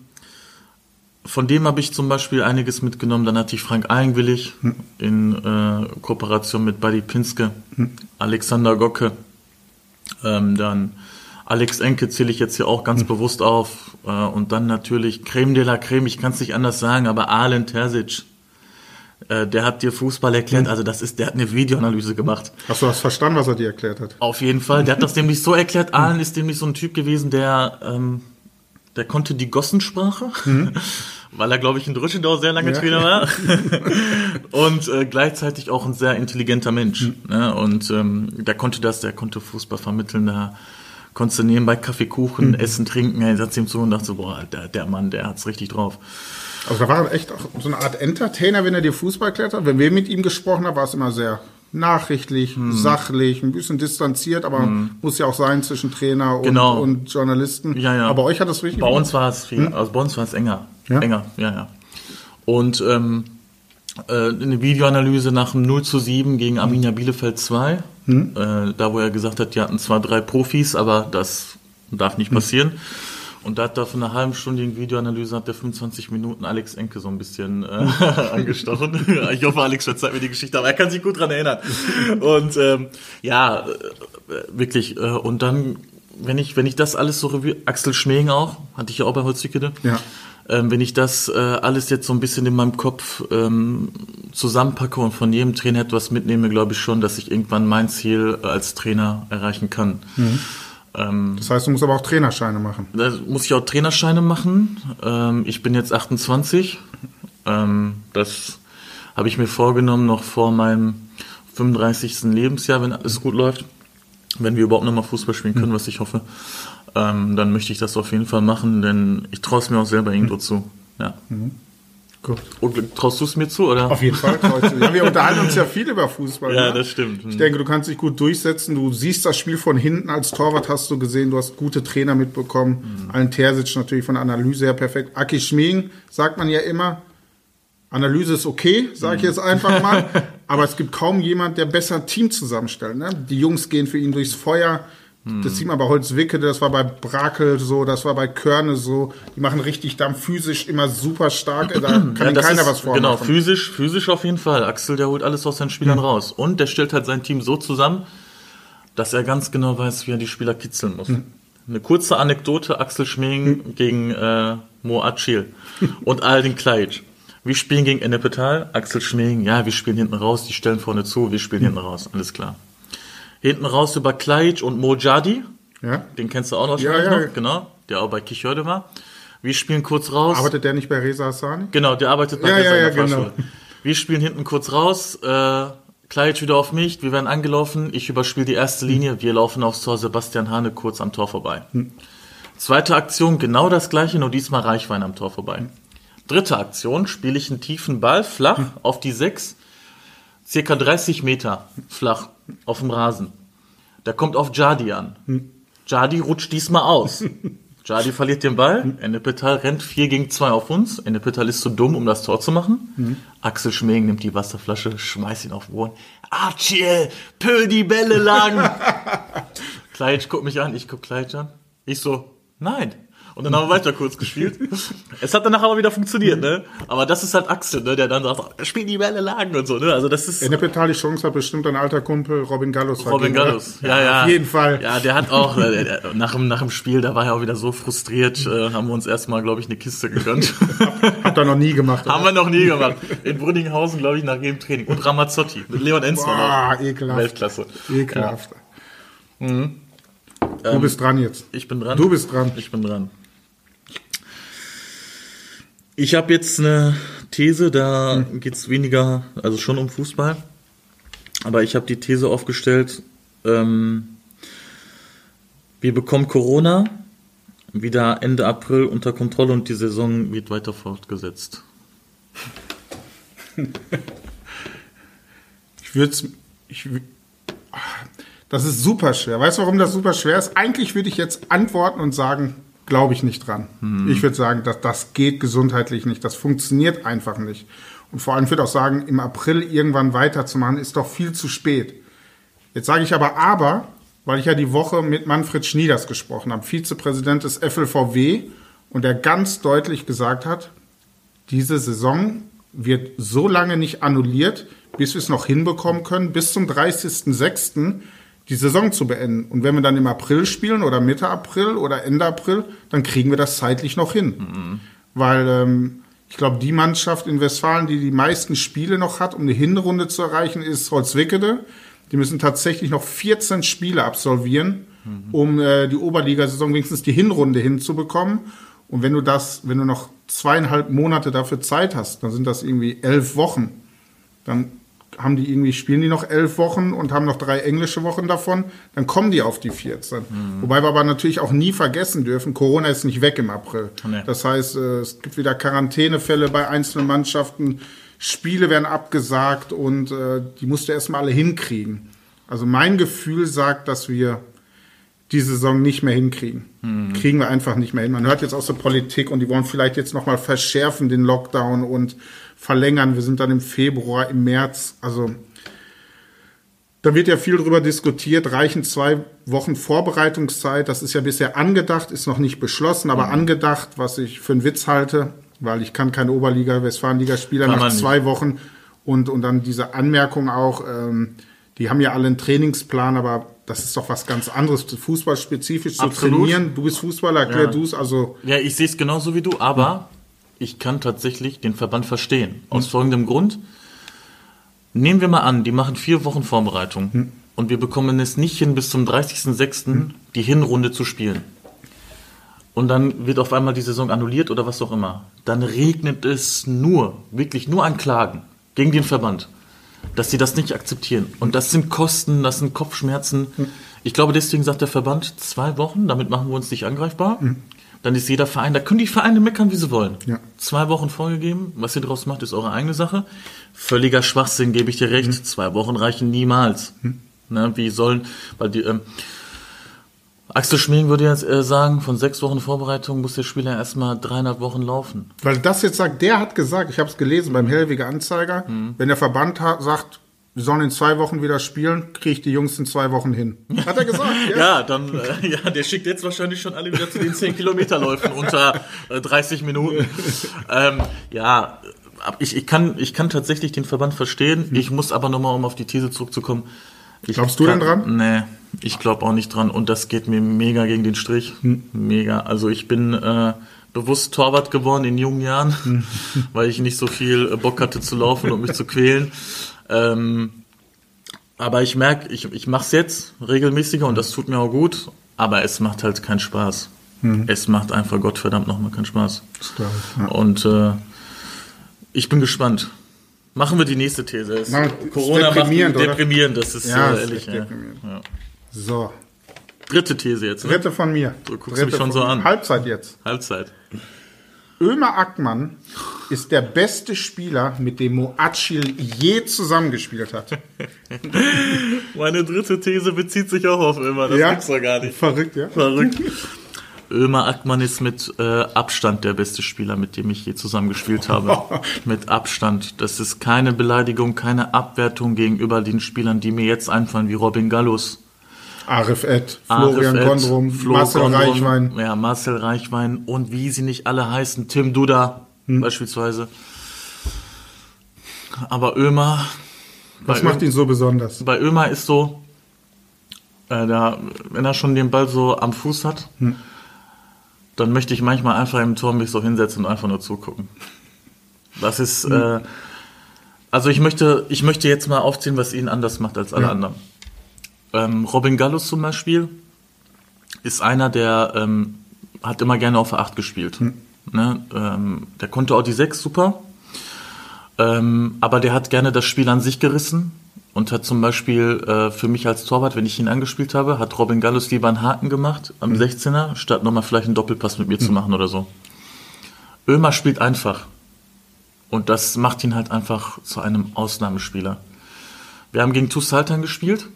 Speaker 2: von dem habe ich zum Beispiel einiges mitgenommen. Dann hatte ich Frank Eigenwillig in äh, Kooperation mit Buddy Pinske, Alexander Gocke, ähm, dann Alex Enke zähle ich jetzt hier auch ganz bewusst auf. Äh, und dann natürlich Creme de la Creme, ich kann es nicht anders sagen, aber Alen Terzic. Äh, der hat dir Fußball erklärt, also das ist, der hat eine Videoanalyse gemacht.
Speaker 1: Hast du das verstanden, was er dir erklärt hat?
Speaker 2: Auf jeden Fall. Der hat das nämlich so erklärt. Alen ist nämlich so ein Typ gewesen, der, ähm, der konnte die Gossensprache, weil er, glaube ich, in Drüschendau sehr lange
Speaker 1: Ja.
Speaker 2: Trainer war. und äh, gleichzeitig auch ein sehr intelligenter Mensch. Ne? Und ähm, der konnte das, der konnte Fußball vermitteln. Da konntest du nebenbei Kaffee, Kuchen, Essen, Trinken. Er saß ihm zu und dachte so, boah, der, der Mann, der hat's richtig drauf.
Speaker 1: Also da war er echt auch so eine Art Entertainer, wenn er dir Fußball erklärt hat. Wenn wir mit ihm gesprochen haben, war es immer sehr nachrichtlich,
Speaker 2: Hm.
Speaker 1: sachlich, ein bisschen distanziert, aber muss ja auch sein zwischen Trainer und,
Speaker 2: Genau.
Speaker 1: und Journalisten.
Speaker 2: Ja, ja.
Speaker 1: Aber euch hat das richtig
Speaker 2: Bei uns war es viel, also bei uns war es enger.
Speaker 1: Ja?
Speaker 2: Enger, ja, ja. Und ähm, äh, eine Videoanalyse nach dem 0 zu 7 gegen Arminia Bielefeld 2. Äh, da wo er gesagt hat, die hatten zwar drei Profis, aber das darf nicht passieren. Und da hat er von einer halben stündigen Videoanalyse hat der 25 Minuten Alex Enke so ein bisschen äh, angestochen. ich hoffe, Alex verzeiht mir die Geschichte, aber er kann sich gut dran erinnern. Und ähm, ja, äh, wirklich. Äh, und dann, wenn ich, wenn ich das alles so review, Axel Schmeling auch, hatte ich ja auch bei Holzwickede.
Speaker 1: Ja.
Speaker 2: Ähm, wenn ich das äh, alles jetzt so ein bisschen in meinem Kopf ähm, zusammenpacke und von jedem Trainer etwas mitnehme, glaube ich schon, dass ich irgendwann mein Ziel äh, als Trainer erreichen kann. Ähm,
Speaker 1: Das heißt, du musst aber auch Trainerscheine machen.
Speaker 2: da muss ich auch Trainerscheine machen. Ähm, ich bin jetzt 28. Ähm, das habe ich mir vorgenommen, noch vor meinem 35. Lebensjahr, wenn alles gut läuft. Wenn wir überhaupt nochmal Fußball spielen können, was ich hoffe, ähm, dann möchte ich das auf jeden Fall machen, denn ich traue es mir auch selber irgendwo zu. Ja.
Speaker 1: Gut.
Speaker 2: Und traust du es mir zu, oder?
Speaker 1: Auf jeden Fall. Kreuz. ja, wir unterhalten uns ja viel über Fußball.
Speaker 2: Ja,
Speaker 1: ne?
Speaker 2: das stimmt.
Speaker 1: Ich denke, du kannst dich gut durchsetzen. Du siehst das Spiel von hinten. Als Torwart hast du gesehen, du hast gute Trainer mitbekommen.
Speaker 2: Mhm.
Speaker 1: Allen Terzic natürlich von der Analyse her perfekt. Aki Schmiegen sagt man ja immer, Analyse ist okay, sage ich jetzt einfach mal. Aber es gibt kaum jemand, der besser Team zusammenstellt. Ne? Die Jungs gehen für ihn durchs Feuer. Das sieht man bei Holzwicke, das war bei Brakel so, das war bei Körne so. Die machen richtig Dampf physisch immer super stark. Da kann
Speaker 2: Ja,
Speaker 1: keiner
Speaker 2: ist,
Speaker 1: was vormachen.
Speaker 2: Genau, physisch, physisch auf jeden Fall. Axel, der holt alles aus seinen Spielern raus. Und der stellt halt sein Team so zusammen, dass er ganz genau weiß, wie er die Spieler kitzeln muss. Eine kurze Anekdote, Axel Schmeling gegen äh, Mo Acil und Aldin Klajic. Wir spielen gegen Ennepetal, Axel Schmeling, ja, wir spielen hinten raus, die stellen vorne zu, wir spielen hinten raus, alles klar. Hinten raus über Klajic und Mo Jadi,
Speaker 1: Ja?
Speaker 2: den kennst du auch noch,
Speaker 1: Ja, ja.
Speaker 2: noch, genau, der auch bei Kichörde war. Wir spielen kurz raus.
Speaker 1: Arbeitet der nicht bei Reza Hassani?
Speaker 2: Genau, der arbeitet bei
Speaker 1: Ja,
Speaker 2: der
Speaker 1: ja, ja, genau.
Speaker 2: Wir spielen hinten kurz raus, äh, Kleid wieder auf mich, wir werden angelaufen, ich überspiele die erste Linie, wir laufen aufs Tor, Sebastian Hane kurz am Tor vorbei. Zweite Aktion, genau das gleiche, nur diesmal Reichwein am Tor vorbei. Dritte Aktion, spiele ich einen tiefen Ball flach auf die 6, circa 30 Meter flach auf dem Rasen. Der kommt auf Jadi an. Jadi rutscht diesmal aus. Jadi verliert den Ball. Ennepetal rennt 4 gegen 2 auf uns. Ennepetal ist zu dumm, um das Tor zu machen. Axel Schmeling nimmt die Wasserflasche, schmeißt ihn auf den Boden. Archiel, pöll die Bälle lang. Kleitsch guckt mich an, ich guck Kleitsch an. Ich so, nein. Und dann haben wir weiter kurz gespielt. Es hat danach aber wieder funktioniert, ne? Aber das ist halt Axel, ne? Der dann sagt, spiel die Bälle lang und so, ne? Also das ist
Speaker 1: In der Petal die Chance hat bestimmt ein alter Kumpel Robin Gallus
Speaker 2: Robin
Speaker 1: oder?
Speaker 2: Gallus. Ja, ja.
Speaker 1: Auf jeden Fall.
Speaker 2: Ja, der hat auch, der- nach dem, nach dem Spiel, da war er auch wieder so frustriert, äh, haben wir uns erstmal, glaube ich, eine Kiste gegönnt.
Speaker 1: Habt ihr noch nie gemacht.
Speaker 2: haben wir noch nie gemacht. In Brünninghausen, glaube ich, nach jedem Training. Und Ramazzotti mit Leon Enzmann. Auch.
Speaker 1: ekelhaft.
Speaker 2: Weltklasse.
Speaker 1: Ekelhaft.
Speaker 2: Mhm.
Speaker 1: Du bist dran jetzt.
Speaker 2: Ich bin dran.
Speaker 1: Du bist dran.
Speaker 2: Ich bin dran. Ich habe jetzt eine These, da geht's weniger, also schon um Fußball. Aber ich habe die These aufgestellt, ähm, wir bekommen Corona wieder Ende April unter Kontrolle und die Saison wird weiter fortgesetzt.
Speaker 1: ich würde es. Ich, das ist super schwer. Weißt du, warum das super schwer ist? Eigentlich würde ich jetzt antworten und sagen, glaube ich nicht dran. Hm. Ich würde sagen, dass das geht gesundheitlich nicht. Das funktioniert einfach nicht. Und vor allem würde ich auch sagen, im April irgendwann weiterzumachen, ist doch viel zu spät. Jetzt sage ich aber aber, weil ich ja die Woche mit Manfred Schnieders gesprochen habe, Vizepräsident des FLVW, und der ganz deutlich gesagt hat, diese Saison wird so lange nicht annulliert, bis wir es noch hinbekommen können, bis zum 30.06. die Saison zu beenden. Und wenn wir dann im April spielen oder Mitte April oder Ende April, dann kriegen wir das zeitlich noch hin. Mhm. Weil ähm, ich glaube, die Mannschaft in Westfalen, die die meisten Spiele noch hat, um eine Hinrunde zu erreichen, ist Holzwickede. Die müssen tatsächlich noch 14 Spiele absolvieren, mhm. um äh, die Oberligasaison wenigstens die Hinrunde hinzubekommen. Und wenn du das, wenn du noch zweieinhalb Monate dafür Zeit hast, dann sind das irgendwie elf Wochen. Dann haben die irgendwie, spielen die noch elf Wochen und haben noch drei englische Wochen davon, dann kommen die auf die 14. Mhm. Wobei wir aber natürlich auch nie vergessen dürfen, Corona ist nicht weg im April. Nee. Das heißt, äh, es gibt wieder Quarantänefälle bei einzelnen Mannschaften, Spiele werden abgesagt und äh, die musst du erstmal alle hinkriegen. Also mein Gefühl sagt, dass wir die Saison nicht mehr hinkriegen. Mhm. Kriegen wir einfach nicht mehr hin. Man hört jetzt aus der Politik und die wollen vielleicht jetzt nochmal verschärfen den Lockdown und verlängern. Wir sind dann im Februar, im März. Also da wird ja viel drüber diskutiert. Reichen zwei Wochen Vorbereitungszeit. Das ist ja bisher angedacht, ist noch nicht beschlossen, aber mhm. angedacht, was ich für einen Witz halte, weil ich kann keine Oberliga, Westfalenliga-Spieler nach zwei Wochen und, und dann diese Anmerkung auch, ähm, die haben ja alle einen Trainingsplan, aber das ist doch was ganz anderes, fußballspezifisch Absolut. zu trainieren. Du bist Fußballer, erklär ja. du es. Also
Speaker 2: ja, ich sehe es genauso wie du, aber ich kann tatsächlich den Verband verstehen. Aus hm. folgendem Grund. Nehmen wir mal an, die machen vier Wochen Vorbereitung hm. und wir bekommen es nicht hin, bis zum 30.06. Hm. die Hinrunde zu spielen. Und dann wird auf einmal die Saison annulliert oder was auch immer. Dann regnet es nur, wirklich nur an Klagen gegen den Verband, dass sie das nicht akzeptieren. Und das sind Kosten, das sind Kopfschmerzen. Hm. Ich glaube, deswegen sagt der Verband zwei Wochen, damit machen wir uns nicht angreifbar. Dann ist jeder Verein, da können die Vereine meckern, wie sie wollen. Ja. Zwei Wochen vorgegeben, was ihr draus macht, ist eure eigene Sache. Völliger Schwachsinn, gebe ich dir recht. Mhm. Zwei Wochen reichen niemals. Mhm. Ne, wie sollen, weil die, ähm, Axel Schmieden würde jetzt äh, sagen, von sechs Wochen Vorbereitung muss der Spieler erstmal dreieinhalb Wochen laufen.
Speaker 1: Weil das jetzt sagt, der hat gesagt, ich habe es gelesen beim Hellwiger Anzeiger, mhm. wenn der Verband sagt, wir sollen in zwei Wochen wieder spielen, kriege ich die Jungs in zwei Wochen hin. Hat er gesagt?
Speaker 2: Ja, ja dann, äh, ja, der schickt jetzt wahrscheinlich schon alle wieder zu den 10 Kilometerläufen unter äh, 30 Minuten. ähm, ja, ich, ich, kann, ich kann tatsächlich den Verband verstehen. Hm. Ich muss aber nochmal, um auf die These zurückzukommen.
Speaker 1: Ich Glaubst du kann, denn dran?
Speaker 2: Nee, ich glaube auch nicht dran. Und das geht mir mega gegen den Strich. Hm. Mega. Also ich bin äh, bewusst Torwart geworden in jungen Jahren, hm. weil ich nicht so viel Bock hatte zu laufen und mich zu quälen. Ähm, aber ich merke, ich, ich mache es jetzt regelmäßiger und das tut mir auch gut, aber es macht halt keinen Spaß. Mhm. Es macht einfach Gottverdammt nochmal keinen Spaß. Klar, ja. Und äh, ich bin gespannt. Machen wir die nächste These.
Speaker 1: Na, Corona macht
Speaker 2: deprimierend, das ist ja, äh, ehrlich.
Speaker 1: Ja. ja. So.
Speaker 2: Dritte These jetzt.
Speaker 1: Ne? Dritte von mir.
Speaker 2: Du guckst Dritte mich schon so an.
Speaker 1: Halbzeit jetzt.
Speaker 2: Halbzeit.
Speaker 1: Ömer Ackmann ist der beste Spieler, mit dem Moacil je zusammengespielt hat.
Speaker 2: Meine dritte These bezieht sich auch auf Ömer, das ja? gibt's doch gar nicht.
Speaker 1: Verrückt, ja?
Speaker 2: Verrückt. Ömer Ackmann ist mit äh, Abstand der beste Spieler, mit dem ich je zusammengespielt habe. mit Abstand. Das ist keine Beleidigung, keine Abwertung gegenüber den Spielern, die mir jetzt einfallen, wie Robin Gallus
Speaker 1: Arif Ed, Florian Arif Gondrum, Flo Marcel Gondrum, Reichwein.
Speaker 2: Ja, Marcel Reichwein und wie sie nicht alle heißen, Tim Duda hm. beispielsweise. Aber Ömer.
Speaker 1: Was macht Ö ihn so besonders?
Speaker 2: Bei Ömer ist so, äh, da, wenn er schon den Ball so am Fuß hat, hm. dann möchte ich manchmal einfach im Tor mich so hinsetzen und einfach nur zugucken. Das ist, hm. äh, also ich möchte, ich möchte jetzt mal aufzählen, was ihn anders macht als alle ja. anderen. Ähm, Robin Gallus zum Beispiel ist einer, der ähm, hat immer gerne auf der 8 gespielt. Hm. Ne? Ähm, der konnte auch die 6 super, ähm, aber der hat gerne das Spiel an sich gerissen und hat zum Beispiel äh, für mich als Torwart, wenn ich ihn angespielt habe, hat Robin Gallus lieber einen Haken gemacht am 16er, statt nochmal vielleicht einen Doppelpass mit mir zu machen oder so. Ömer spielt einfach. Und das macht ihn halt einfach zu einem Ausnahmespieler. Wir haben gegen TuS Saltern gespielt.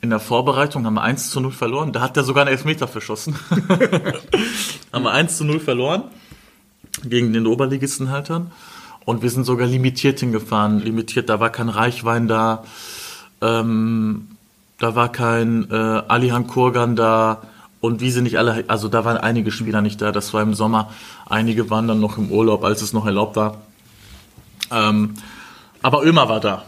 Speaker 2: In der Vorbereitung haben wir 1 zu 0 verloren. Da hat er sogar einen Elfmeter verschossen. haben wir 1 zu 0 verloren. Gegen den Oberligisten Haltern. Und wir sind sogar limitiert hingefahren. Limitiert, da war kein Reichwein da. Ähm, da war kein äh, Alihan Kurgan da. Und wie sie nicht alle, also da waren einige Spieler nicht da. Das war im Sommer. Einige waren dann noch im Urlaub, als es noch erlaubt war. Ähm, aber Ömer war da.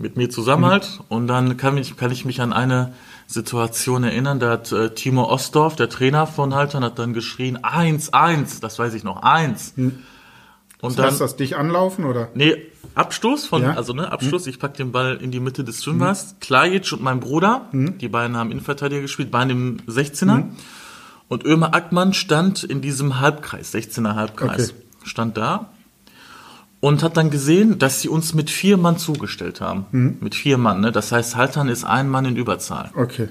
Speaker 2: Mit mir zusammen
Speaker 1: Mhm.
Speaker 2: halt. Und dann kann ich, kann ich mich an eine Situation erinnern. Da hat äh, Timo Ostdorf, der Trainer von Haltern, hat dann geschrien, eins, eins, das weiß ich noch, eins. Und
Speaker 1: Das
Speaker 2: dann,
Speaker 1: heißt das dich anlaufen oder?
Speaker 2: nee, Abstoß von,
Speaker 1: Ja.
Speaker 2: also ne, Abstoß, ich pack den Ball in die Mitte des Schwimmers. Klajic und mein Bruder, die beiden haben Innenverteidiger gespielt, beide im 16er. Und Ömer Ackmann stand in diesem Halbkreis, 16er Halbkreis,
Speaker 1: Okay.
Speaker 2: stand da und hat dann gesehen, dass sie uns mit vier Mann zugestellt haben. Mit vier Mann, ne? Das heißt, Haltern ist ein Mann in Überzahl.
Speaker 1: Okay.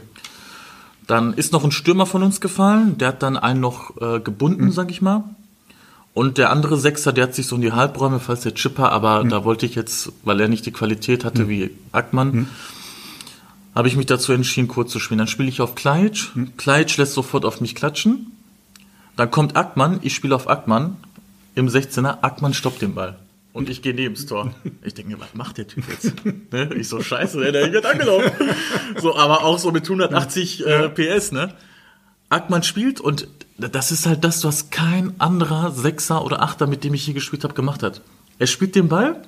Speaker 2: Dann ist noch ein Stürmer von uns gefallen, der hat dann einen noch äh, gebunden, sag ich mal. Und der andere Sechser, der hat sich so in die Halbräume, falls der Chipper, aber da wollte ich jetzt, weil er nicht die Qualität hatte wie Ackmann, habe ich mich dazu entschieden, kurz zu spielen. Dann spiele ich auf Klajic. Klajic lässt sofort auf mich klatschen. Dann kommt Ackmann, ich spiele auf Ackmann im 16er. Ackmann stoppt den Ball. Und ich gehe neben das Tor. Ich denke mir, was macht der Typ jetzt? ne? Ich so, scheiße, der, wird angelaufen. So, aber auch so mit 180 äh, PS, ne? Ackmann spielt und das ist halt das, was kein anderer Sechser oder Achter, mit dem ich hier gespielt habe, gemacht hat. Er spielt den Ball,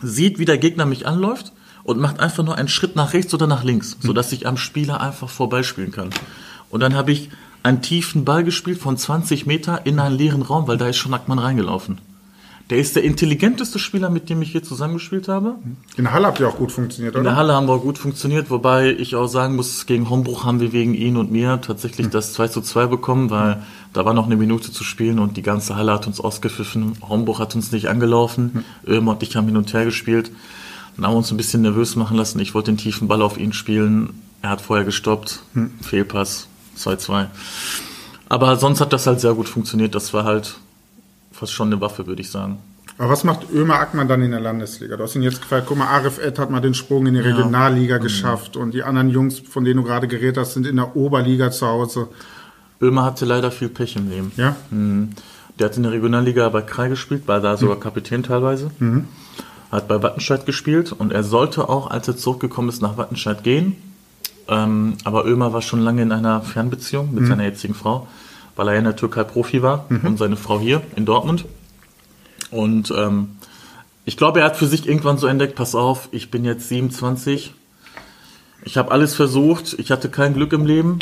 Speaker 2: sieht, wie der Gegner mich anläuft und macht einfach nur einen Schritt nach rechts oder nach links, sodass ich am Spieler einfach vorbeispielen kann. Und dann habe ich einen tiefen Ball gespielt von 20 Meter in einen leeren Raum, weil da ist schon Ackmann reingelaufen. Der ist der intelligenteste Spieler, mit dem ich hier zusammengespielt habe.
Speaker 1: In der Halle habt ihr auch gut funktioniert,
Speaker 2: In der
Speaker 1: oder?
Speaker 2: Halle haben wir gut funktioniert, wobei ich auch sagen muss, gegen Hombruch haben wir wegen ihn und mir tatsächlich das 2 zu 2 bekommen, weil da war noch eine Minute zu spielen und die ganze Halle hat uns ausgepfiffen. Hombruch hat uns nicht angelaufen, Ömer und ich haben hin und her gespielt. Dann haben wir uns ein bisschen nervös machen lassen. Ich wollte den tiefen Ball auf ihn spielen. Er hat vorher gestoppt. Fehlpass, 2-2. Aber sonst hat das halt sehr gut funktioniert. Das war halt fast schon eine Waffe, würde ich sagen.
Speaker 1: Aber was macht Ömer Ackmann dann in der Landesliga? Du hast ihn jetzt gefragt, guck mal, Arif Ed hat mal den Sprung in die Regionalliga geschafft und die anderen Jungs, von denen du gerade geredet hast, sind in der Oberliga zu Hause.
Speaker 2: Ömer hatte leider viel Pech im Leben.
Speaker 1: Ja?
Speaker 2: Mhm. Der hat in der Regionalliga bei Krai gespielt, war da sogar Kapitän teilweise. Hat bei Wattenscheid gespielt und er sollte auch, als er zurückgekommen ist, nach Wattenscheid gehen. Ähm, aber Ömer war schon lange in einer Fernbeziehung mit seiner jetzigen Frau, weil er in der Türkei Profi war und seine Frau hier in Dortmund. Und ähm, ich glaube, er hat für sich irgendwann so entdeckt, pass auf, ich bin jetzt 27, ich habe alles versucht, ich hatte kein Glück im Leben.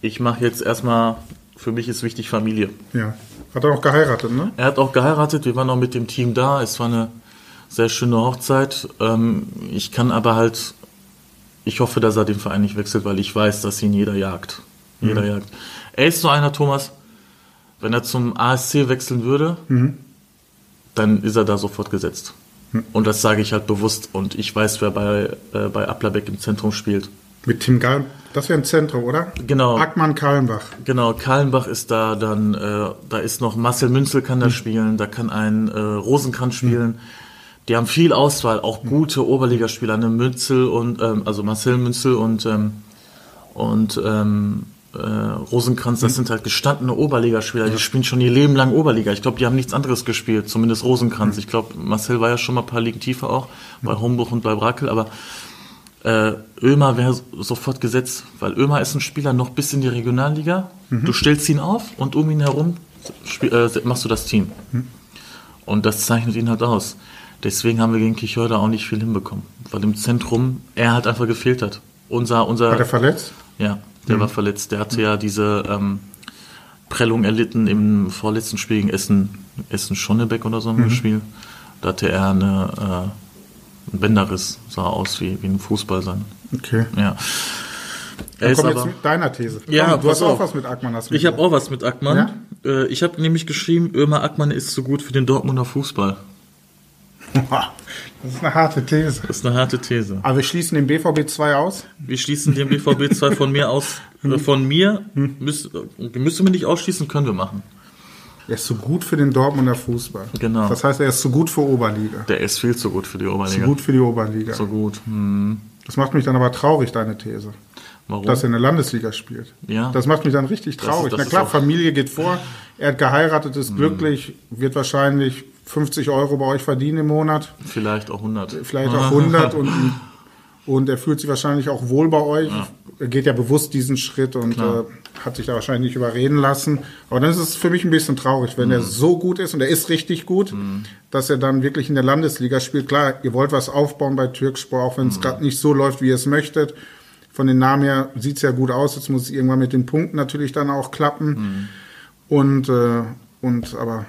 Speaker 2: Ich mache jetzt erstmal, für mich ist wichtig Familie.
Speaker 1: Ja. Hat er auch geheiratet, ne?
Speaker 2: Er hat auch geheiratet, wir waren auch mit dem Team da. Es war eine sehr schöne Hochzeit. Ähm, ich kann aber halt, ich hoffe, dass er den Verein nicht wechselt, weil ich weiß, dass ihn jeder jagt. Jeder jagt. Er ist so einer, Thomas, wenn er zum ASC wechseln würde, dann ist er da sofort gesetzt. Und das sage ich halt bewusst. Und ich weiß, wer bei, äh, bei Applerbeck im Zentrum spielt.
Speaker 1: Mit Tim Gall. Das wäre ein Zentrum, oder?
Speaker 2: Genau.
Speaker 1: Ackmann Kallenbach.
Speaker 2: Genau, Kallenbach ist da, dann äh, da ist noch Marcel Münzel kann da spielen, da kann ein äh, Rosenkranz spielen. Die haben viel Auswahl, auch gute Oberligaspieler, ne Münzel und ähm, also Marcel Münzel und ähm, und ähm, äh, Rosenkranz, das sind halt gestandene Oberligaspieler, die spielen schon ihr Leben lang Oberliga. Ich glaube, die haben nichts anderes gespielt, zumindest Rosenkranz. Ich glaube, Marcel war ja schon mal ein paar Ligen tiefer auch, bei Homburg und bei Brakel, aber äh, Ömer wäre sofort gesetzt, weil Ömer ist ein Spieler noch bis in die Regionalliga. Du stellst ihn auf und um ihn herum spiel, äh, machst du das Team. Und das zeichnet ihn halt aus. Deswegen haben wir gegen Kichörder auch nicht viel hinbekommen, weil im Zentrum er halt einfach gefehlt hat. Unser, unser,
Speaker 1: Hat er verletzt?
Speaker 2: ja, der war verletzt. Der hatte ja diese ähm, Prellung erlitten im vorletzten Spiel gegen Essen, Essen Schonnebeck oder so im Spiel. Da hatte er eine, äh, einen Bänderriss, sah aus wie, wie ein Fußball sein.
Speaker 1: Okay.
Speaker 2: Ja. Er
Speaker 1: komm jetzt mit deiner These.
Speaker 2: Ja,
Speaker 1: Komm, du hast auch
Speaker 2: auf.
Speaker 1: was mit Ackmann. Hast
Speaker 2: ich habe auch was mit Ackmann.
Speaker 1: Ja?
Speaker 2: Äh, ich habe nämlich geschrieben, Ömer Ackmann ist so gut für den Dortmunder Fußball.
Speaker 1: Das ist eine harte These.
Speaker 2: Das ist eine harte These.
Speaker 1: Aber wir schließen den BVB 2 aus.
Speaker 2: Wir schließen den BVB 2 von mir aus. Äh, von mir müsste, müsste man nicht ausschließen, können wir machen.
Speaker 1: Er ist zu gut für den Dortmunder Fußball.
Speaker 2: Genau.
Speaker 1: Das heißt, er ist zu gut für Oberliga.
Speaker 2: Der ist viel zu gut für die
Speaker 1: Zu
Speaker 2: Oberliga.
Speaker 1: gut für die Oberliga.
Speaker 2: Zu gut. Hm.
Speaker 1: Das macht mich dann aber traurig, deine These.
Speaker 2: Warum?
Speaker 1: Dass er in der Landesliga spielt.
Speaker 2: Ja.
Speaker 1: Das macht mich dann richtig traurig.
Speaker 2: das
Speaker 1: Na
Speaker 2: ist
Speaker 1: klar,
Speaker 2: auch-
Speaker 1: Familie geht vor. Er hat geheiratet, ist glücklich, wird wahrscheinlich 50 Euro bei euch verdienen im Monat.
Speaker 2: Vielleicht auch 100.
Speaker 1: vielleicht auch 100 und, und er fühlt sich wahrscheinlich auch wohl bei euch. Er geht ja bewusst diesen Schritt und äh, hat sich da wahrscheinlich nicht überreden lassen. Aber dann ist es für mich ein bisschen traurig, wenn er so gut ist und er ist richtig gut, dass er dann wirklich in der Landesliga spielt. Klar, ihr wollt was aufbauen bei Türkspor, auch wenn es gerade nicht so läuft, wie ihr es möchtet. Von den Namen her sieht es ja gut aus. Jetzt muss es irgendwann mit den Punkten natürlich dann auch klappen. Und, äh, und aber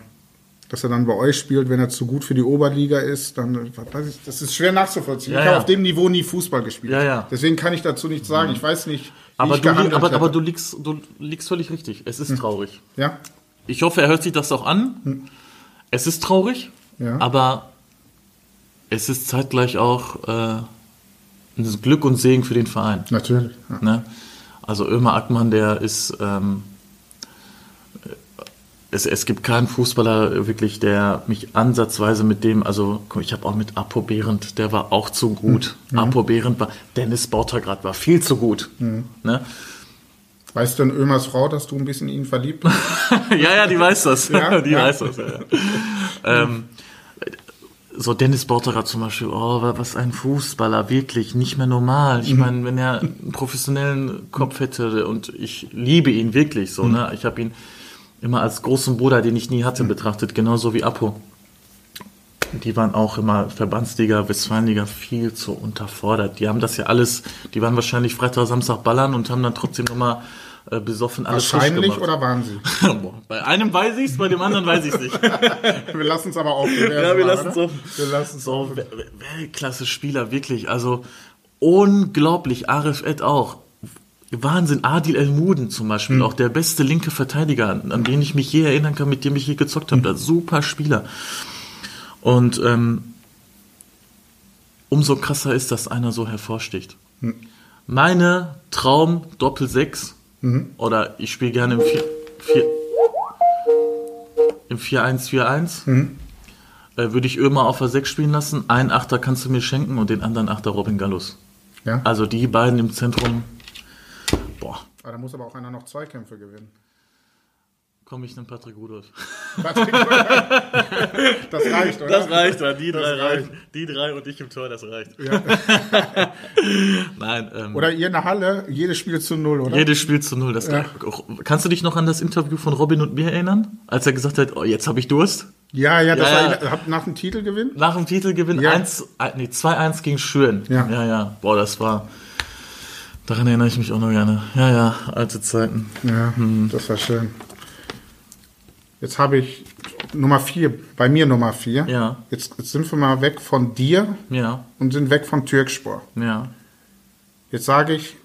Speaker 1: dass er dann bei euch spielt, wenn er zu gut für die Oberliga ist, dann weiß ich, das ist schwer nachzuvollziehen.
Speaker 2: Ja,
Speaker 1: ich habe
Speaker 2: ja.
Speaker 1: auf dem Niveau nie Fußball gespielt.
Speaker 2: Ja.
Speaker 1: Deswegen kann ich dazu nichts sagen. Ich weiß nicht, wie
Speaker 2: Aber
Speaker 1: ich
Speaker 2: du,
Speaker 1: gehandelt
Speaker 2: aber, aber du, liegst, du liegst völlig richtig. Es ist traurig.
Speaker 1: ja,
Speaker 2: Ich hoffe, er hört sich das auch an. Es ist traurig, aber es ist zeitgleich auch äh, ein Glück und Segen für den Verein.
Speaker 1: natürlich.
Speaker 2: Ne? Also Ömer Ackmann, der ist, ähm, es, es gibt keinen Fußballer wirklich, der mich ansatzweise mit dem, also ich habe auch mit Apo Behrendt, der war auch zu gut. Apo Behrendt war, Dennis Bautergrad war viel zu gut. Ne?
Speaker 1: Weißt du in Ömers Frau, dass du ein bisschen in ihn verliebt bist?
Speaker 2: ja, ja, die weiß das.
Speaker 1: Ja?
Speaker 2: die
Speaker 1: Ja.
Speaker 2: weiß das. Ja. ähm, so Dennis Bauterer zum Beispiel, oh, was ein Fußballer, wirklich nicht mehr normal.
Speaker 1: Mhm.
Speaker 2: Ich meine, wenn er einen professionellen Kopf hätte und ich liebe ihn wirklich so,
Speaker 1: Mhm.
Speaker 2: ne? Ich habe ihn immer als großen Bruder, den ich nie hatte, betrachtet, genauso wie Apo. Die waren auch immer Verbandsliga, Westfalenliga viel zu unterfordert. Die haben das ja alles, die waren wahrscheinlich Freitag, Samstag ballern und haben dann trotzdem nochmal äh, besoffen alles
Speaker 1: Wahrscheinlich oder waren sie?
Speaker 2: Bei einem weiß ich's, bei dem anderen weiß ich's nicht.
Speaker 1: Wir lassen es aber offen.
Speaker 2: Ja, wir lassen's
Speaker 1: oder?
Speaker 2: offen.
Speaker 1: Wir lassen es
Speaker 2: So, Wel- Weltklasse-Spieler, wirklich. Also unglaublich. Arif Ed auch. Wahnsinn. Adil El-Muden zum Beispiel, auch der beste linke Verteidiger, an, an den ich mich je erinnern kann, mit dem ich je gezockt habe. Der Super Spieler. Und ähm, umso krasser ist, dass einer so hervorsticht. Meine Traum Doppel 6 oder ich spiele gerne im 4, 4 im 4-1-4-1 äh, würde ich Ömer auf der 6 spielen lassen. Einen Achter kannst du mir schenken und den anderen Achter Robin Gallus.
Speaker 1: Ja?
Speaker 2: Also die beiden im Zentrum.
Speaker 1: Ah, da muss aber auch einer noch zwei Kämpfe gewinnen.
Speaker 2: komm ich nehme Patrick Rudolph.
Speaker 1: Das reicht, oder?
Speaker 2: Das reicht, ja, die
Speaker 1: Das
Speaker 2: drei
Speaker 1: reicht.
Speaker 2: reichen. Die drei und ich im Tor, das reicht.
Speaker 1: Ja.
Speaker 2: Nein, ähm,
Speaker 1: Oder ihr in der Halle, jedes Spiel zu null, oder?
Speaker 2: jedes Spiel zu null. Das Kannst du dich noch an das Interview von Robin und mir erinnern? Als er gesagt hat, oh, jetzt habe ich Durst?
Speaker 1: Ja, ja, das
Speaker 2: Ja,
Speaker 1: war
Speaker 2: ja.
Speaker 1: nach dem Titelgewinn.
Speaker 2: Nach dem Titelgewinn
Speaker 1: Ja.
Speaker 2: 1, äh, nee, 2-1 gegen Schüren.
Speaker 1: Ja.
Speaker 2: ja, ja. Boah, das war. Daran erinnere ich mich auch noch gerne. Ja, ja, alte Zeiten.
Speaker 1: Ja, das war schön. Jetzt habe ich Nummer vier, bei mir Nummer vier.
Speaker 2: Ja.
Speaker 1: Jetzt, jetzt sind wir mal weg von dir
Speaker 2: Ja,
Speaker 1: und sind weg von Türkspor.
Speaker 2: ja.
Speaker 1: Jetzt sage ich,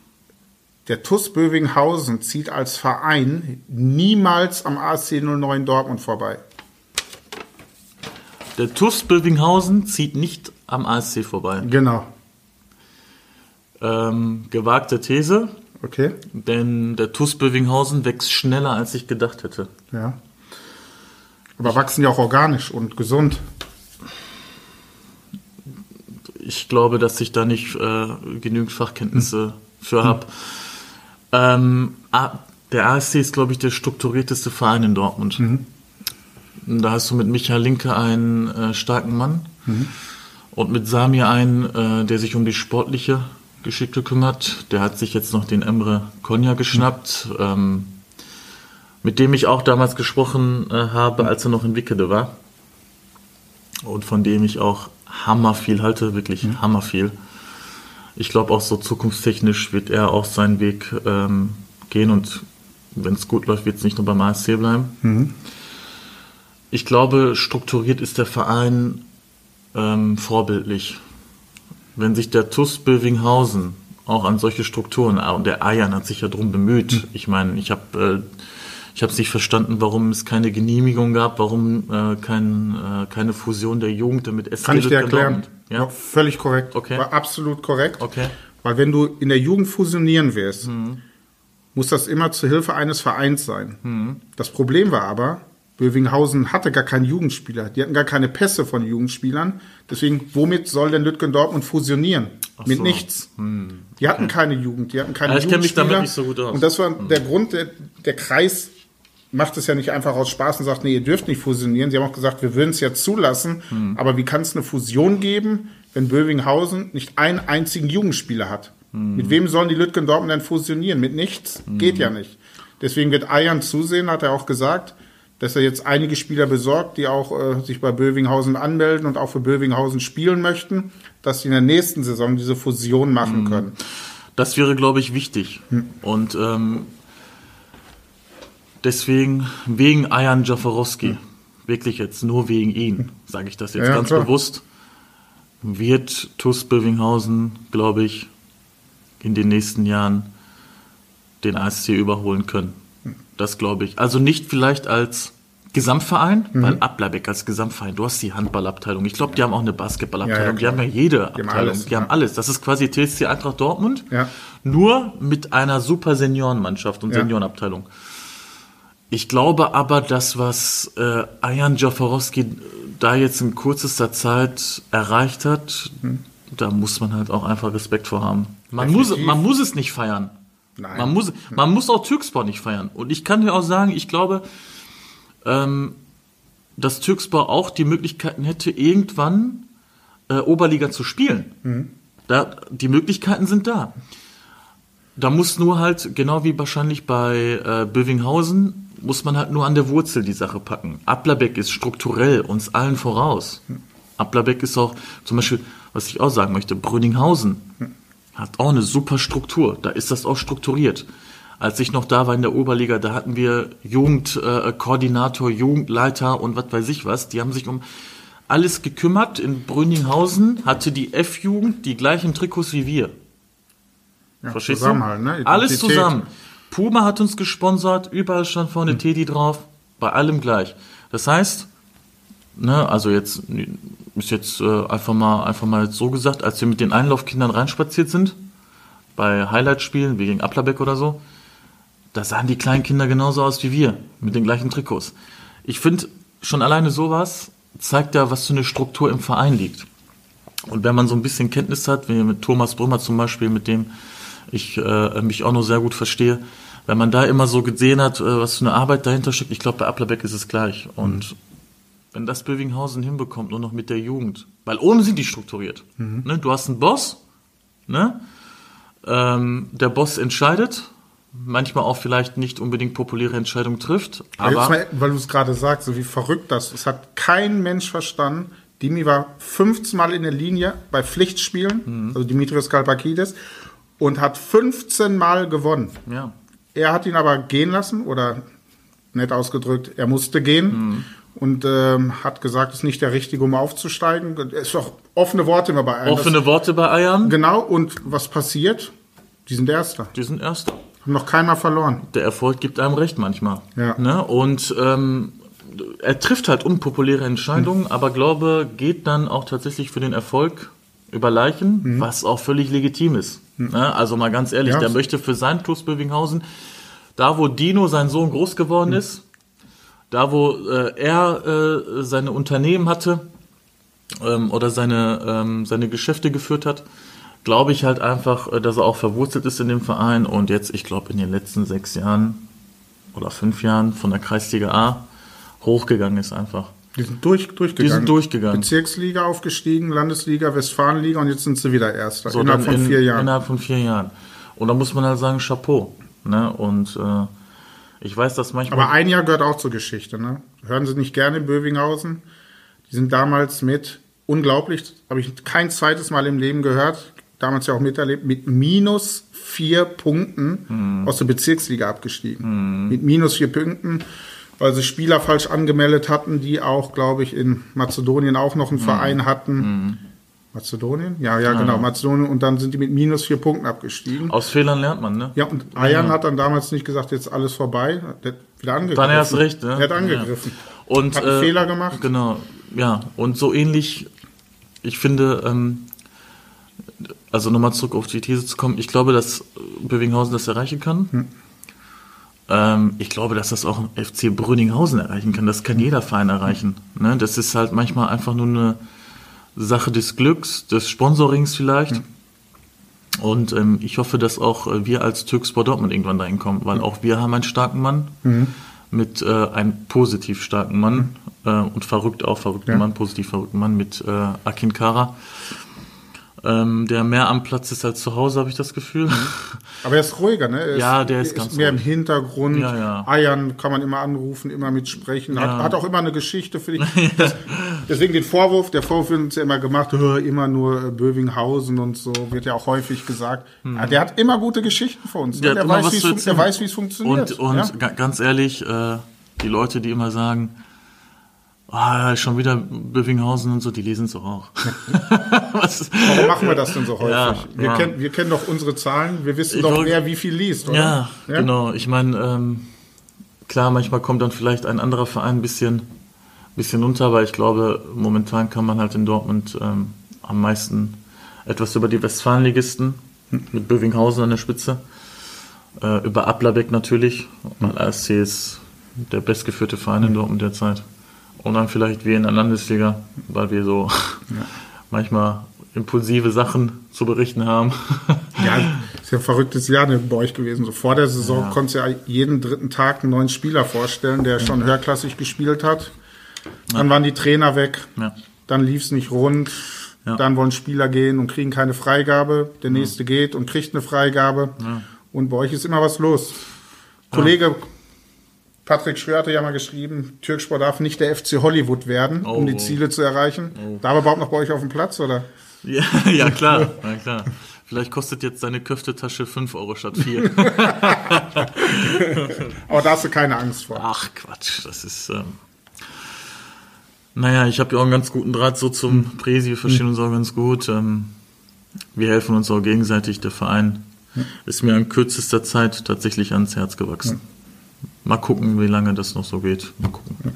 Speaker 1: der TuS Bövinghausen zieht als Verein niemals am ASC 09 Dortmund vorbei.
Speaker 2: Der TuS Bövinghausen zieht nicht am ASC vorbei.
Speaker 1: Genau.
Speaker 2: Ähm, gewagte These,
Speaker 1: Okay?
Speaker 2: denn der TuS Bövinghausen wächst schneller, als ich gedacht hätte.
Speaker 1: Ja. Aber wachsen ja auch organisch und gesund.
Speaker 2: Ich glaube, dass ich da nicht äh, genügend Fachkenntnisse für habe. Ähm, A- der ASC ist, glaube ich, der strukturierteste Verein in Dortmund. Da hast du mit Michael Linke einen äh, starken Mann und mit Samir einen, äh, der sich um die sportliche Geschichte kümmert. Der hat sich jetzt noch den Emre Konya geschnappt, ähm, mit dem ich auch damals gesprochen äh, habe, als er noch in Wickede war. Und von dem ich auch hammer viel halte, wirklich hammer viel. Ich glaube auch so zukunftstechnisch wird er auch seinen Weg ähm, gehen und wenn es gut läuft, wird es nicht nur beim ASC bleiben. Ich glaube, strukturiert ist der Verein ähm, vorbildlich. Wenn sich der TUS Bövinghausen auch an solche Strukturen, ah, und der Ayan hat sich ja drum bemüht. Ich meine, ich habe äh, Ich habe es nicht verstanden, warum es keine Genehmigung gab, warum äh, kein, äh, keine Fusion der Jugend mit SC
Speaker 1: Kann ich dir erklären.
Speaker 2: Ja?
Speaker 1: Ja, völlig korrekt.
Speaker 2: Okay.
Speaker 1: War absolut korrekt.
Speaker 2: Okay.
Speaker 1: Weil wenn du in der Jugend fusionieren willst,
Speaker 2: Mhm.
Speaker 1: muss das immer zu Hilfe eines Vereins sein.
Speaker 2: Mhm.
Speaker 1: Das Problem war aber, Bövinghausen hatte gar keinen Jugendspieler. Die hatten gar keine Pässe von Jugendspielern. Deswegen, womit soll denn Lütgen Dortmund fusionieren? Mit
Speaker 2: so.
Speaker 1: nichts. Die hatten keine Jugend, die hatten keine
Speaker 2: Ja, ich kenn mich damit nicht so gut aus.
Speaker 1: Und das war der Grund, der, der Kreis macht es ja nicht einfach aus Spaß und sagt, nee, ihr dürft nicht fusionieren. Sie haben auch gesagt, wir würden es ja zulassen. Aber wie kann es eine Fusion geben, wenn Bövinghausen nicht einen einzigen Jugendspieler hat? Mit wem sollen die Lütgen Dortmund denn fusionieren? Mit nichts? Geht ja nicht. Deswegen wird Eiern zusehen, hat er auch gesagt, dass er jetzt einige Spieler besorgt, die auch äh, sich bei Bövinghausen anmelden und auch für Bövinghausen spielen möchten, dass sie in der nächsten Saison diese Fusion machen können.
Speaker 2: Das wäre, glaube ich, wichtig.
Speaker 1: Hm.
Speaker 2: Und ähm, deswegen, wegen Ayan Jaforowski, wirklich jetzt nur wegen ihn, sage ich das jetzt
Speaker 1: Ja,
Speaker 2: ganz
Speaker 1: klar.
Speaker 2: bewusst, wird TuS Bövinghausen, glaube ich, in den nächsten Jahren den ASC überholen können. Das glaube ich. Also nicht vielleicht als Gesamtverein,
Speaker 1: Mhm.
Speaker 2: weil Ablerbeck als Gesamtverein, du hast die Handballabteilung. Ich glaube, die haben auch eine Basketballabteilung.
Speaker 1: Ja, ja,
Speaker 2: die haben ja jede
Speaker 1: haben
Speaker 2: Abteilung.
Speaker 1: alles,
Speaker 2: die haben alles. Das ist quasi TSC Eintracht Dortmund.
Speaker 1: Ja.
Speaker 2: Nur mit einer super Seniorenmannschaft und. Seniorenabteilung. Ich glaube aber, dass was äh, Ayan Jaforowski da jetzt in kürzester Zeit erreicht hat,
Speaker 1: Hm.
Speaker 2: da muss man halt auch einfach Respekt vor haben. Man muss, man muss es nicht feiern.
Speaker 1: Nein.
Speaker 2: Man muss, man muss auch Türkspor nicht feiern. Und ich kann dir auch sagen, ich glaube, ähm, dass Türkspor auch die Möglichkeiten hätte, irgendwann äh, Oberliga zu spielen. Da, die Möglichkeiten sind da. Da muss nur halt, genau wie wahrscheinlich bei äh, Bövinghausen, muss man halt nur an der Wurzel die Sache packen. Ablerbeck ist strukturell uns allen voraus. Ablerbeck ist auch, zum Beispiel, was ich auch sagen möchte, Brünninghausen hat auch eine super Struktur. Da ist das auch strukturiert. Als ich noch da war in der Oberliga, da hatten wir Jugendkoordinator, äh, Jugendleiter und was weiß ich was. Die haben sich um alles gekümmert. In Brünninghausen hatte die F-Jugend die gleichen Trikots wie wir.
Speaker 1: Ja,
Speaker 2: Verstehst
Speaker 1: Zusammenhalt,
Speaker 2: du?
Speaker 1: ne?
Speaker 2: Alles zusammen. Puma hat uns gesponsert, überall stand vorne
Speaker 1: Hm.
Speaker 2: Teddy drauf, bei allem gleich. Das heißt, ne, also jetzt ist jetzt äh, einfach mal einfach mal so gesagt, als wir mit den Einlaufkindern reinspaziert sind, bei Highlight-Spielen wie gegen Applerbeck oder so, da sahen die kleinen Kinder genauso aus wie wir, mit den gleichen Trikots. Ich finde, schon alleine sowas zeigt ja, was für eine Struktur im Verein liegt. Und wenn man so ein bisschen Kenntnis hat, wie mit Thomas Brümmer zum Beispiel, mit dem ich äh, mich auch noch sehr gut verstehe, wenn man da immer so gesehen hat, äh, was für eine Arbeit dahinter steckt, ich glaube, bei Applerbeck ist es gleich. Und wenn das Bövinghausen hinbekommt, nur noch mit der Jugend, weil oben sind die strukturiert. Ne? Du hast einen Boss, ne? ähm, der Boss entscheidet, manchmal auch vielleicht nicht unbedingt populäre Entscheidungen trifft,
Speaker 1: Aber
Speaker 2: aber
Speaker 1: mal, weil du es gerade sagst, so wie verrückt das. Es hat kein Mensch verstanden. Dimi war 15 Mal in der Linie bei Pflichtspielen,
Speaker 2: Mhm.
Speaker 1: also Dimitrios Kalpakidis, und hat 15 Mal gewonnen.
Speaker 2: ja.
Speaker 1: Er hat ihn aber gehen lassen, oder nett ausgedrückt, er musste gehen
Speaker 2: Mhm.
Speaker 1: Und ähm, hat gesagt, es ist nicht der Richtige, um aufzusteigen. Es ist doch offene Worte immer bei einem.
Speaker 2: Offene Worte bei Eiern,
Speaker 1: Genau, und was passiert? Die sind Erster.
Speaker 2: die sind Erster.
Speaker 1: Haben noch keinmal verloren.
Speaker 2: der Erfolg gibt einem recht manchmal.
Speaker 1: Ja.
Speaker 2: Ne? Und ähm, er trifft halt unpopuläre Entscheidungen,
Speaker 1: Hm.
Speaker 2: aber glaube, geht dann auch tatsächlich für den Erfolg über Leichen, was auch völlig legitim ist. Ne? Also mal ganz ehrlich.
Speaker 1: Ja.
Speaker 2: der möchte für sein TuS Bövinghausen, da wo Dino, sein Sohn, groß geworden
Speaker 1: Hm.
Speaker 2: ist, da wo äh, er äh, seine Unternehmen hatte ähm, oder seine, ähm, seine Geschäfte geführt hat, glaube ich halt einfach, äh, dass er auch verwurzelt ist in dem Verein und jetzt, ich glaube, in den letzten sechs Jahren oder fünf Jahren von der Kreisliga A hochgegangen ist einfach.
Speaker 1: Die sind durch, durchgegangen.
Speaker 2: Die sind durchgegangen.
Speaker 1: Bezirksliga aufgestiegen, Landesliga, Westfalenliga und jetzt sind sie wieder Erster.
Speaker 2: So,
Speaker 1: innerhalb von
Speaker 2: in,
Speaker 1: vier Jahren.
Speaker 2: Innerhalb von vier Jahren. Und da muss man halt sagen, Chapeau. Ne? Und äh, ich weiß, dass manchmal.
Speaker 1: Aber ein Jahr gehört auch zur Geschichte. Ne? Hören Sie nicht gerne in Bövinghausen. Die sind damals mit, unglaublich, habe ich kein zweites Mal im Leben gehört, damals ja auch miterlebt, mit minus vier Punkten
Speaker 2: Hm.
Speaker 1: aus der Bezirksliga abgestiegen. Mit minus vier Punkten, weil sie Spieler falsch angemeldet hatten, die auch, glaube ich, in Mazedonien auch noch einen
Speaker 2: Hm.
Speaker 1: Verein hatten. Mazedonien? Ja, ja, genau, Mazedonien. Und dann sind die mit minus vier Punkten abgestiegen.
Speaker 2: Aus Fehlern lernt man, ne?
Speaker 1: Ja, und Ayan hat dann damals nicht gesagt, jetzt alles vorbei. Der hat wieder angegriffen.
Speaker 2: Dann erst recht, ne?
Speaker 1: Er hat angegriffen.
Speaker 2: Und,
Speaker 1: Hat einen Fehler gemacht.
Speaker 2: Genau, ja. Und so ähnlich, ich finde, ähm, also nochmal zurück auf die These zu kommen, ich glaube, dass Bövinghausen das erreichen kann.
Speaker 1: Hm.
Speaker 2: Ähm, ich glaube, dass das auch ein FC Brünninghausen erreichen kann. Das kann jeder Verein erreichen. Ne? Das ist halt manchmal einfach nur eine Sache des Glücks, des Sponsorings vielleicht.
Speaker 1: Hm.
Speaker 2: Und ähm, ich hoffe, dass auch äh, wir als Türkspor Dortmund irgendwann dahin kommen, weil auch wir haben einen starken Mann mit äh, einem positiv starken Mann äh, und verrückt auch verrückten
Speaker 1: Ja.
Speaker 2: Mann, positiv verrückten Mann mit äh, Akin Kara, ähm, der mehr am Platz ist als zu Hause, habe ich das Gefühl.
Speaker 1: Aber er ist ruhiger, ne? Er
Speaker 2: Ja, der ist ganz
Speaker 1: mehr
Speaker 2: ruhig.
Speaker 1: im Hintergrund.
Speaker 2: Ja, ja.
Speaker 1: Ayan kann man immer anrufen, immer mitsprechen. Hat,
Speaker 2: Ja.
Speaker 1: hat auch immer eine Geschichte für dich. Das, deswegen den Vorwurf, der Vorwurf wird uns ja immer gemacht, "Hör, immer nur äh, Bövinghausen und so, wird ja auch häufig gesagt. Ja, der hat immer gute Geschichten für uns. Ne?
Speaker 2: Der
Speaker 1: Der, weiß, wie es
Speaker 2: zu
Speaker 1: fun- der
Speaker 2: erzählen.
Speaker 1: weiß, wie es funktioniert.
Speaker 2: Und, und ganz ehrlich, äh, die Leute, die immer sagen, ah, schon wieder Bövinghausen und so, die lesen es auch.
Speaker 1: Warum machen wir das denn so häufig?
Speaker 2: Ja,
Speaker 1: wir,
Speaker 2: ja.
Speaker 1: Kennen, wir kennen doch unsere Zahlen, wir wissen
Speaker 2: Ich
Speaker 1: doch, wer wie viel liest, oder?
Speaker 2: Ja, genau. Ich meine, ähm, klar, manchmal kommt dann vielleicht ein anderer Verein ein bisschen, bisschen unter, aber ich glaube, momentan kann man halt in Dortmund ähm, am meisten etwas über die Westfalenligisten mit Bövinghausen an der Spitze, äh, über Ablerbeck natürlich, weil ASC ist der bestgeführte Verein in Dortmund derzeit. Und dann vielleicht wir in der Landesliga, weil wir so manchmal impulsive Sachen zu berichten haben.
Speaker 1: Ja, ist ja ein verrücktes Jahr bei euch gewesen. So vor der Saison
Speaker 2: Ja.
Speaker 1: konntest du ja jeden dritten Tag einen neuen Spieler vorstellen, der schon höherklassig gespielt hat. Dann waren die Trainer weg,
Speaker 2: ja.
Speaker 1: dann lief es nicht rund.
Speaker 2: Ja.
Speaker 1: Dann wollen Spieler gehen und kriegen keine Freigabe. Der nächste geht und kriegt eine Freigabe. Und bei euch ist immer was los. Kollege Patrick Schröer hatte ja mal geschrieben, Türkspor darf nicht der FC Hollywood werden, um die
Speaker 2: Oh.
Speaker 1: Ziele zu erreichen. Darf er überhaupt noch bei euch auf dem Platz, oder?
Speaker 2: Ja, ja klar, ja, klar. Vielleicht kostet jetzt deine Köftetasche 5 Euro statt 4.
Speaker 1: Aber da hast du keine Angst vor.
Speaker 2: Ach Quatsch, das ist. Ähm, naja, ich habe ja auch einen ganz guten Draht so zum Präsi, wir verstehen uns auch ganz gut. Ähm, wir helfen uns auch gegenseitig. Der Verein ist mir in kürzester Zeit tatsächlich ans Herz gewachsen. Mal gucken, wie lange das noch so geht. Mal gucken. Ja.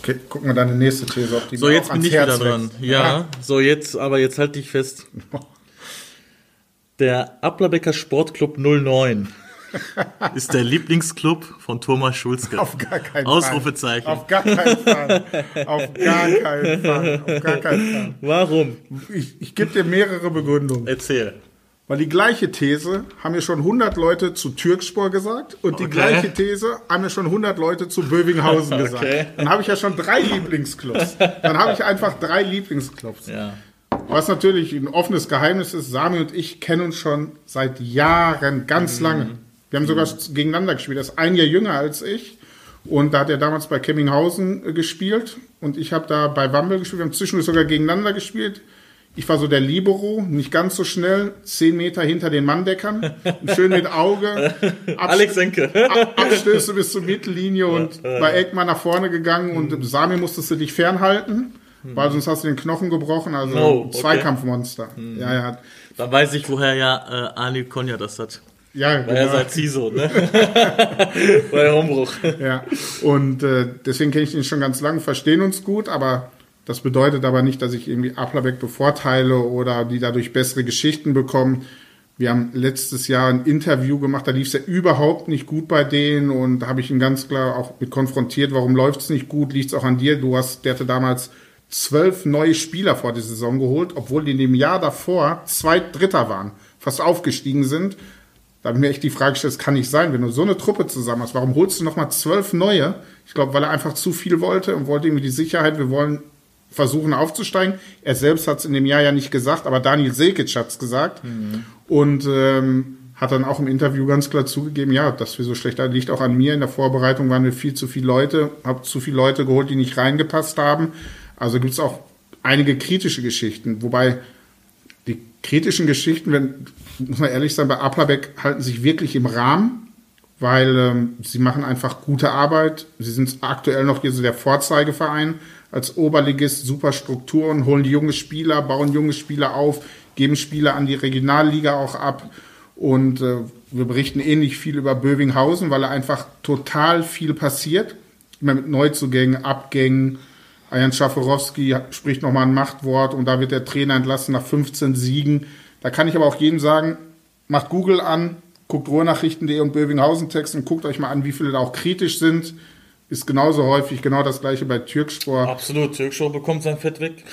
Speaker 1: Okay, gucken wir deine nächste These, ob die
Speaker 2: So, jetzt bin ich
Speaker 1: Herz
Speaker 2: wieder dran.
Speaker 1: wächst.
Speaker 2: Ja, so jetzt, aber jetzt halt dich fest. Der Ablerbecker Sportclub 09 ist der Lieblingsclub von Thomas Schulzke.
Speaker 1: Auf gar keinen
Speaker 2: Ausrufezeichen.
Speaker 1: Fall. Auf gar keinen Fall. Auf gar keinen Fall. Auf gar keinen Fall.
Speaker 2: Warum?
Speaker 1: Ich, ich gebe dir mehrere Begründungen.
Speaker 2: Erzähl.
Speaker 1: Weil die gleiche These haben mir schon 100 Leute zu Türkspor gesagt und die
Speaker 2: Okay.
Speaker 1: gleiche These haben mir schon 100 Leute zu Bövinghausen gesagt.
Speaker 2: Okay.
Speaker 1: Dann habe ich ja schon drei Lieblingsclubs. Dann habe ich einfach drei Lieblingsclubs.
Speaker 2: Ja.
Speaker 1: Was natürlich ein offenes Geheimnis ist, Sami und ich kennen uns schon seit Jahren, ganz lange. Wir haben sogar gegeneinander gespielt. Er ist ein Jahr jünger als ich. Und da hat er damals bei Kemminghausen äh, gespielt. Und ich habe da bei Wambel gespielt. Wir haben zwischendurch sogar gegeneinander gespielt. Ich war so der Libero, nicht ganz so schnell, zehn Meter hinter den Manndeckern, schön mit Auge. Abst-
Speaker 2: Alex Senke.
Speaker 1: Ab- Abstöße bis zur Mittellinie und bei Eckmann nach vorne gegangen und Sami musstest du dich fernhalten, weil sonst hast du den Knochen gebrochen, also
Speaker 2: Oh, okay.
Speaker 1: ein Zweikampfmonster. Ja, ja.
Speaker 2: Dann weiß ich, woher ja äh, Ali Konja das hat.
Speaker 1: Ja,
Speaker 2: Weil er
Speaker 1: genau.
Speaker 2: sei CISO, ne? Bei Hombruch.
Speaker 1: ja. Und äh, deswegen kenne ich den schon ganz lange, verstehen uns gut, aber das bedeutet aber nicht, dass ich irgendwie Applerbeck bevorteile oder die dadurch bessere Geschichten bekommen. Wir haben letztes Jahr ein Interview gemacht, da lief es ja überhaupt nicht gut bei denen und da habe ich ihn ganz klar auch mit konfrontiert, warum läuft es nicht gut, liegt es auch an dir. Du hast, der hatte damals zwölf neue Spieler vor der Saison geholt, obwohl die in dem Jahr davor Zweit-, Dritter waren, fast aufgestiegen sind. Da habe ich mir echt die Frage gestellt, das kann nicht sein, wenn du so eine Truppe zusammen hast, warum holst du nochmal zwölf neue? Ich glaube, weil er einfach zu viel wollte und wollte irgendwie die Sicherheit, wir wollen versuchen aufzusteigen. Er selbst hat es in dem Jahr ja nicht gesagt, aber Daniel Sekic hat es gesagt. Und ähm, hat dann auch im Interview ganz klar zugegeben, ja, dass wir so schlecht sind, liegt auch an mir. In der Vorbereitung waren wir viel zu viele Leute, habe zu viele Leute geholt, die nicht reingepasst haben. Also gibt es auch einige kritische Geschichten, wobei die kritischen Geschichten, wenn, muss man ehrlich sein, bei Applerbeck halten sich wirklich im Rahmen. weil ähm, sie machen einfach gute Arbeit. Sie sind aktuell noch hier so der Vorzeigeverein als Oberligist, super Strukturen, holen junge Spieler, bauen junge Spieler auf, geben Spieler an die Regionalliga auch ab. Und äh, wir berichten ähnlich viel über Bövinghausen, weil da einfach total viel passiert. Immer mit Neuzugängen, Abgängen. Ayan Schaforowski spricht nochmal ein Machtwort und da wird der Trainer entlassen nach 15 Siegen. Da kann ich aber auch jedem sagen, macht Google an, guckt Ruhrnachrichten.de und Bövinghausen Text und guckt euch mal an, wie viele da auch kritisch sind. Ist genauso häufig, genau das gleiche bei Türkspor.
Speaker 2: Absolut, Türkspor bekommt sein Fett weg.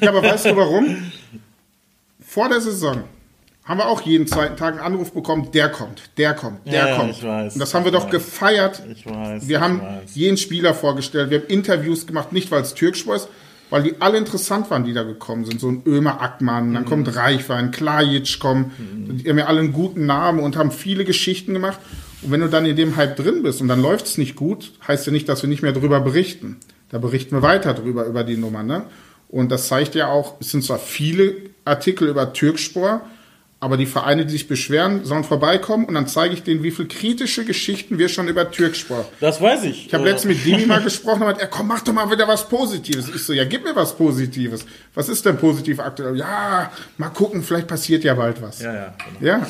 Speaker 1: ja, aber weißt du warum? Vor der Saison haben wir auch jeden zweiten Tag einen Anruf bekommen, der kommt, der kommt, der
Speaker 2: Ja,
Speaker 1: kommt.
Speaker 2: ich weiß,
Speaker 1: und das haben wir doch
Speaker 2: weiß.
Speaker 1: gefeiert.
Speaker 2: Ich weiß,
Speaker 1: Wir
Speaker 2: ich
Speaker 1: haben
Speaker 2: weiß.
Speaker 1: jeden Spieler vorgestellt, wir haben Interviews gemacht, nicht weil es Türkspor ist, weil die alle interessant waren, die da gekommen sind. So ein Ömer Ackmann,
Speaker 2: Mhm.
Speaker 1: dann kommt Reichwein, Klajic kommen. Die haben ja alle einen guten Namen und haben viele Geschichten gemacht. Und wenn du dann in dem Hype drin bist und dann läuft es nicht gut, heißt ja nicht, dass wir nicht mehr drüber berichten. Da berichten wir weiter drüber, über die Nummer. Ne? Und das zeigt ja auch, es sind zwar viele Artikel über Türkspor, aber die Vereine, die sich beschweren, sollen vorbeikommen und dann zeige ich denen, wie viel kritische Geschichten wir schon über Türkspor
Speaker 2: Das weiß ich.
Speaker 1: ich habe letztens mit Dimi mal gesprochen und meinte, er komm, mach doch mal wieder was Positives. Ich so, ja, gib mir was Positives. Was ist denn positiv aktuell? Ja, mal gucken, vielleicht passiert ja bald was.
Speaker 2: Ja, ja. Genau.
Speaker 1: Ja,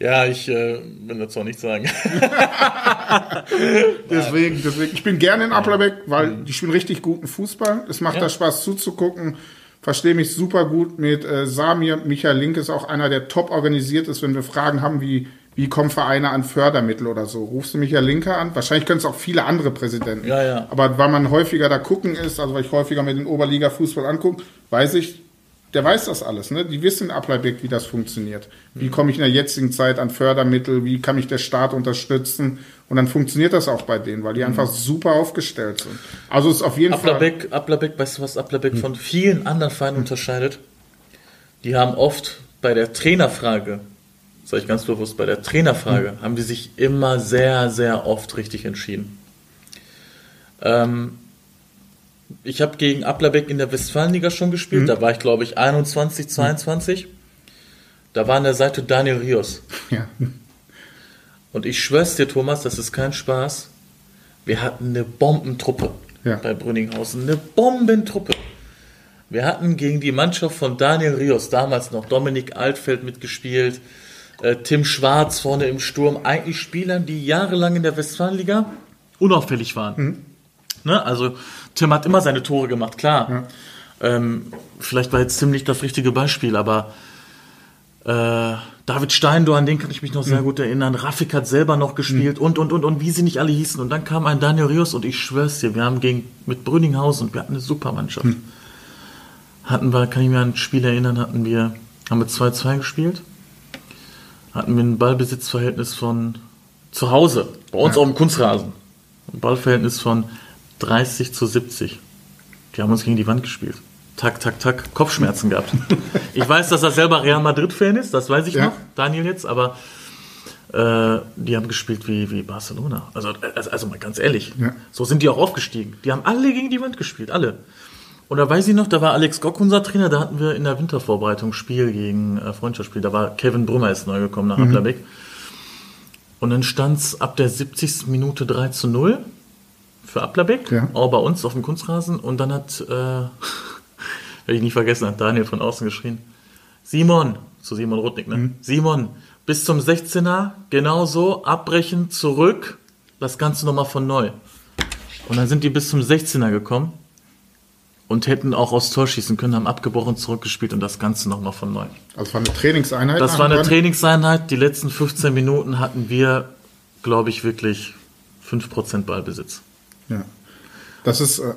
Speaker 2: Ja, ich äh, will dazu auch nichts sagen.
Speaker 1: deswegen, deswegen. Ich bin gerne in Applerbeck, weil die spielen richtig guten Fußball. Es macht
Speaker 2: Ja.
Speaker 1: da Spaß zuzugucken. Verstehe mich super gut mit äh, Samir. Michael Link ist auch einer, der top organisiert ist, wenn wir Fragen haben, wie, wie kommen Vereine an Fördermittel oder so. Rufst du Michael Linker an? Wahrscheinlich können es auch viele andere Präsidenten.
Speaker 2: Ja, ja.
Speaker 1: Aber weil man häufiger da gucken ist, also weil ich häufiger mir den Oberliga-Fußball angucke, weiß ich, der weiß das alles. Ne? Die wissen in Applerbeck, wie das funktioniert. Wie komme ich in der jetzigen Zeit an Fördermittel? Wie kann mich der Staat unterstützen? Und dann funktioniert das auch bei denen, weil die einfach super aufgestellt sind. Also es ist auf jeden Fall.
Speaker 2: Applerbeck, Applerbeck, weißt du, was Applerbeck von vielen anderen Vereinen unterscheidet? Die haben oft bei der Trainerfrage, sage ich ganz bewusst, bei der Trainerfrage, haben die sich immer sehr, sehr oft richtig entschieden. Ähm, ich habe gegen Applerbeck in der Westfalenliga schon gespielt, da war ich glaube ich 21, 22. Da war an der Seite Daniel Rios.
Speaker 1: Ja.
Speaker 2: Und ich schwör's dir, Thomas, das ist kein Spaß. Wir hatten eine Bombentruppe
Speaker 1: Ja.
Speaker 2: bei Brünninghausen. Eine Bombentruppe. Wir hatten gegen die Mannschaft von Daniel Rios damals noch Dominik Altfeld mitgespielt, äh, Tim Schwarz vorne im Sturm. Eigentlich Spielern, die jahrelang in der Westfalenliga unauffällig waren. Ne? Also Tim hat immer seine Tore gemacht, klar. Ähm, vielleicht war jetzt Tim nicht das richtige Beispiel, aber äh, David Steindor, an den kann ich mich noch sehr gut erinnern. Rafik hat selber noch gespielt und, und, und, und, wie sie nicht alle hießen. Und dann kam ein Daniel Rios und ich schwör's dir, wir haben gegen, mit Brünninghausen, wir hatten eine super Mannschaft. Hatten wir, kann ich mir an ein Spiel erinnern, hatten wir, haben wir 2-2 gespielt. Hatten wir ein Ballbesitzverhältnis von zu Hause, bei uns auf dem Kunstrasen. Ein Ballverhältnis von 30 zu 70. Die haben uns gegen die Wand gespielt. Tak, tak, tak, Kopfschmerzen gehabt. Ich weiß, dass er selber Real Madrid-Fan ist, das weiß ich
Speaker 1: Ja.
Speaker 2: noch, Daniel jetzt, aber äh, die haben gespielt wie, wie Barcelona. Also, also, also mal ganz ehrlich,
Speaker 1: Ja.
Speaker 2: so sind die auch aufgestiegen. Die haben alle gegen die Wand gespielt, alle. Und da weiß ich noch, da war Alex Gock unser Trainer, da hatten wir in der Wintervorbereitung Spiel gegen äh, Freundschaftsspiel. Da war Kevin Brummer ist neu gekommen nach Applerbeck. Und dann stand es ab der 70. Minute 3 zu 0 für Applerbeck,
Speaker 1: Ja.
Speaker 2: auch bei uns auf dem Kunstrasen. Und dann hat, äh, werde ich nicht vergessen, hat Daniel von außen geschrien, Simon, zu Simon Rudnick, ne? Simon, bis zum 16er, genauso, abbrechen, zurück, das Ganze nochmal von neu. Und dann sind die bis zum 16er gekommen und hätten auch aufs Tor schießen können, haben abgebrochen, zurückgespielt und das Ganze nochmal von neu.
Speaker 1: Also war eine Trainingseinheit.
Speaker 2: Das war eine
Speaker 1: nachher.
Speaker 2: Trainingseinheit. Die letzten 15 Minuten hatten wir, glaube ich, wirklich 5% Ballbesitz.
Speaker 1: Ja. Das ist, äh,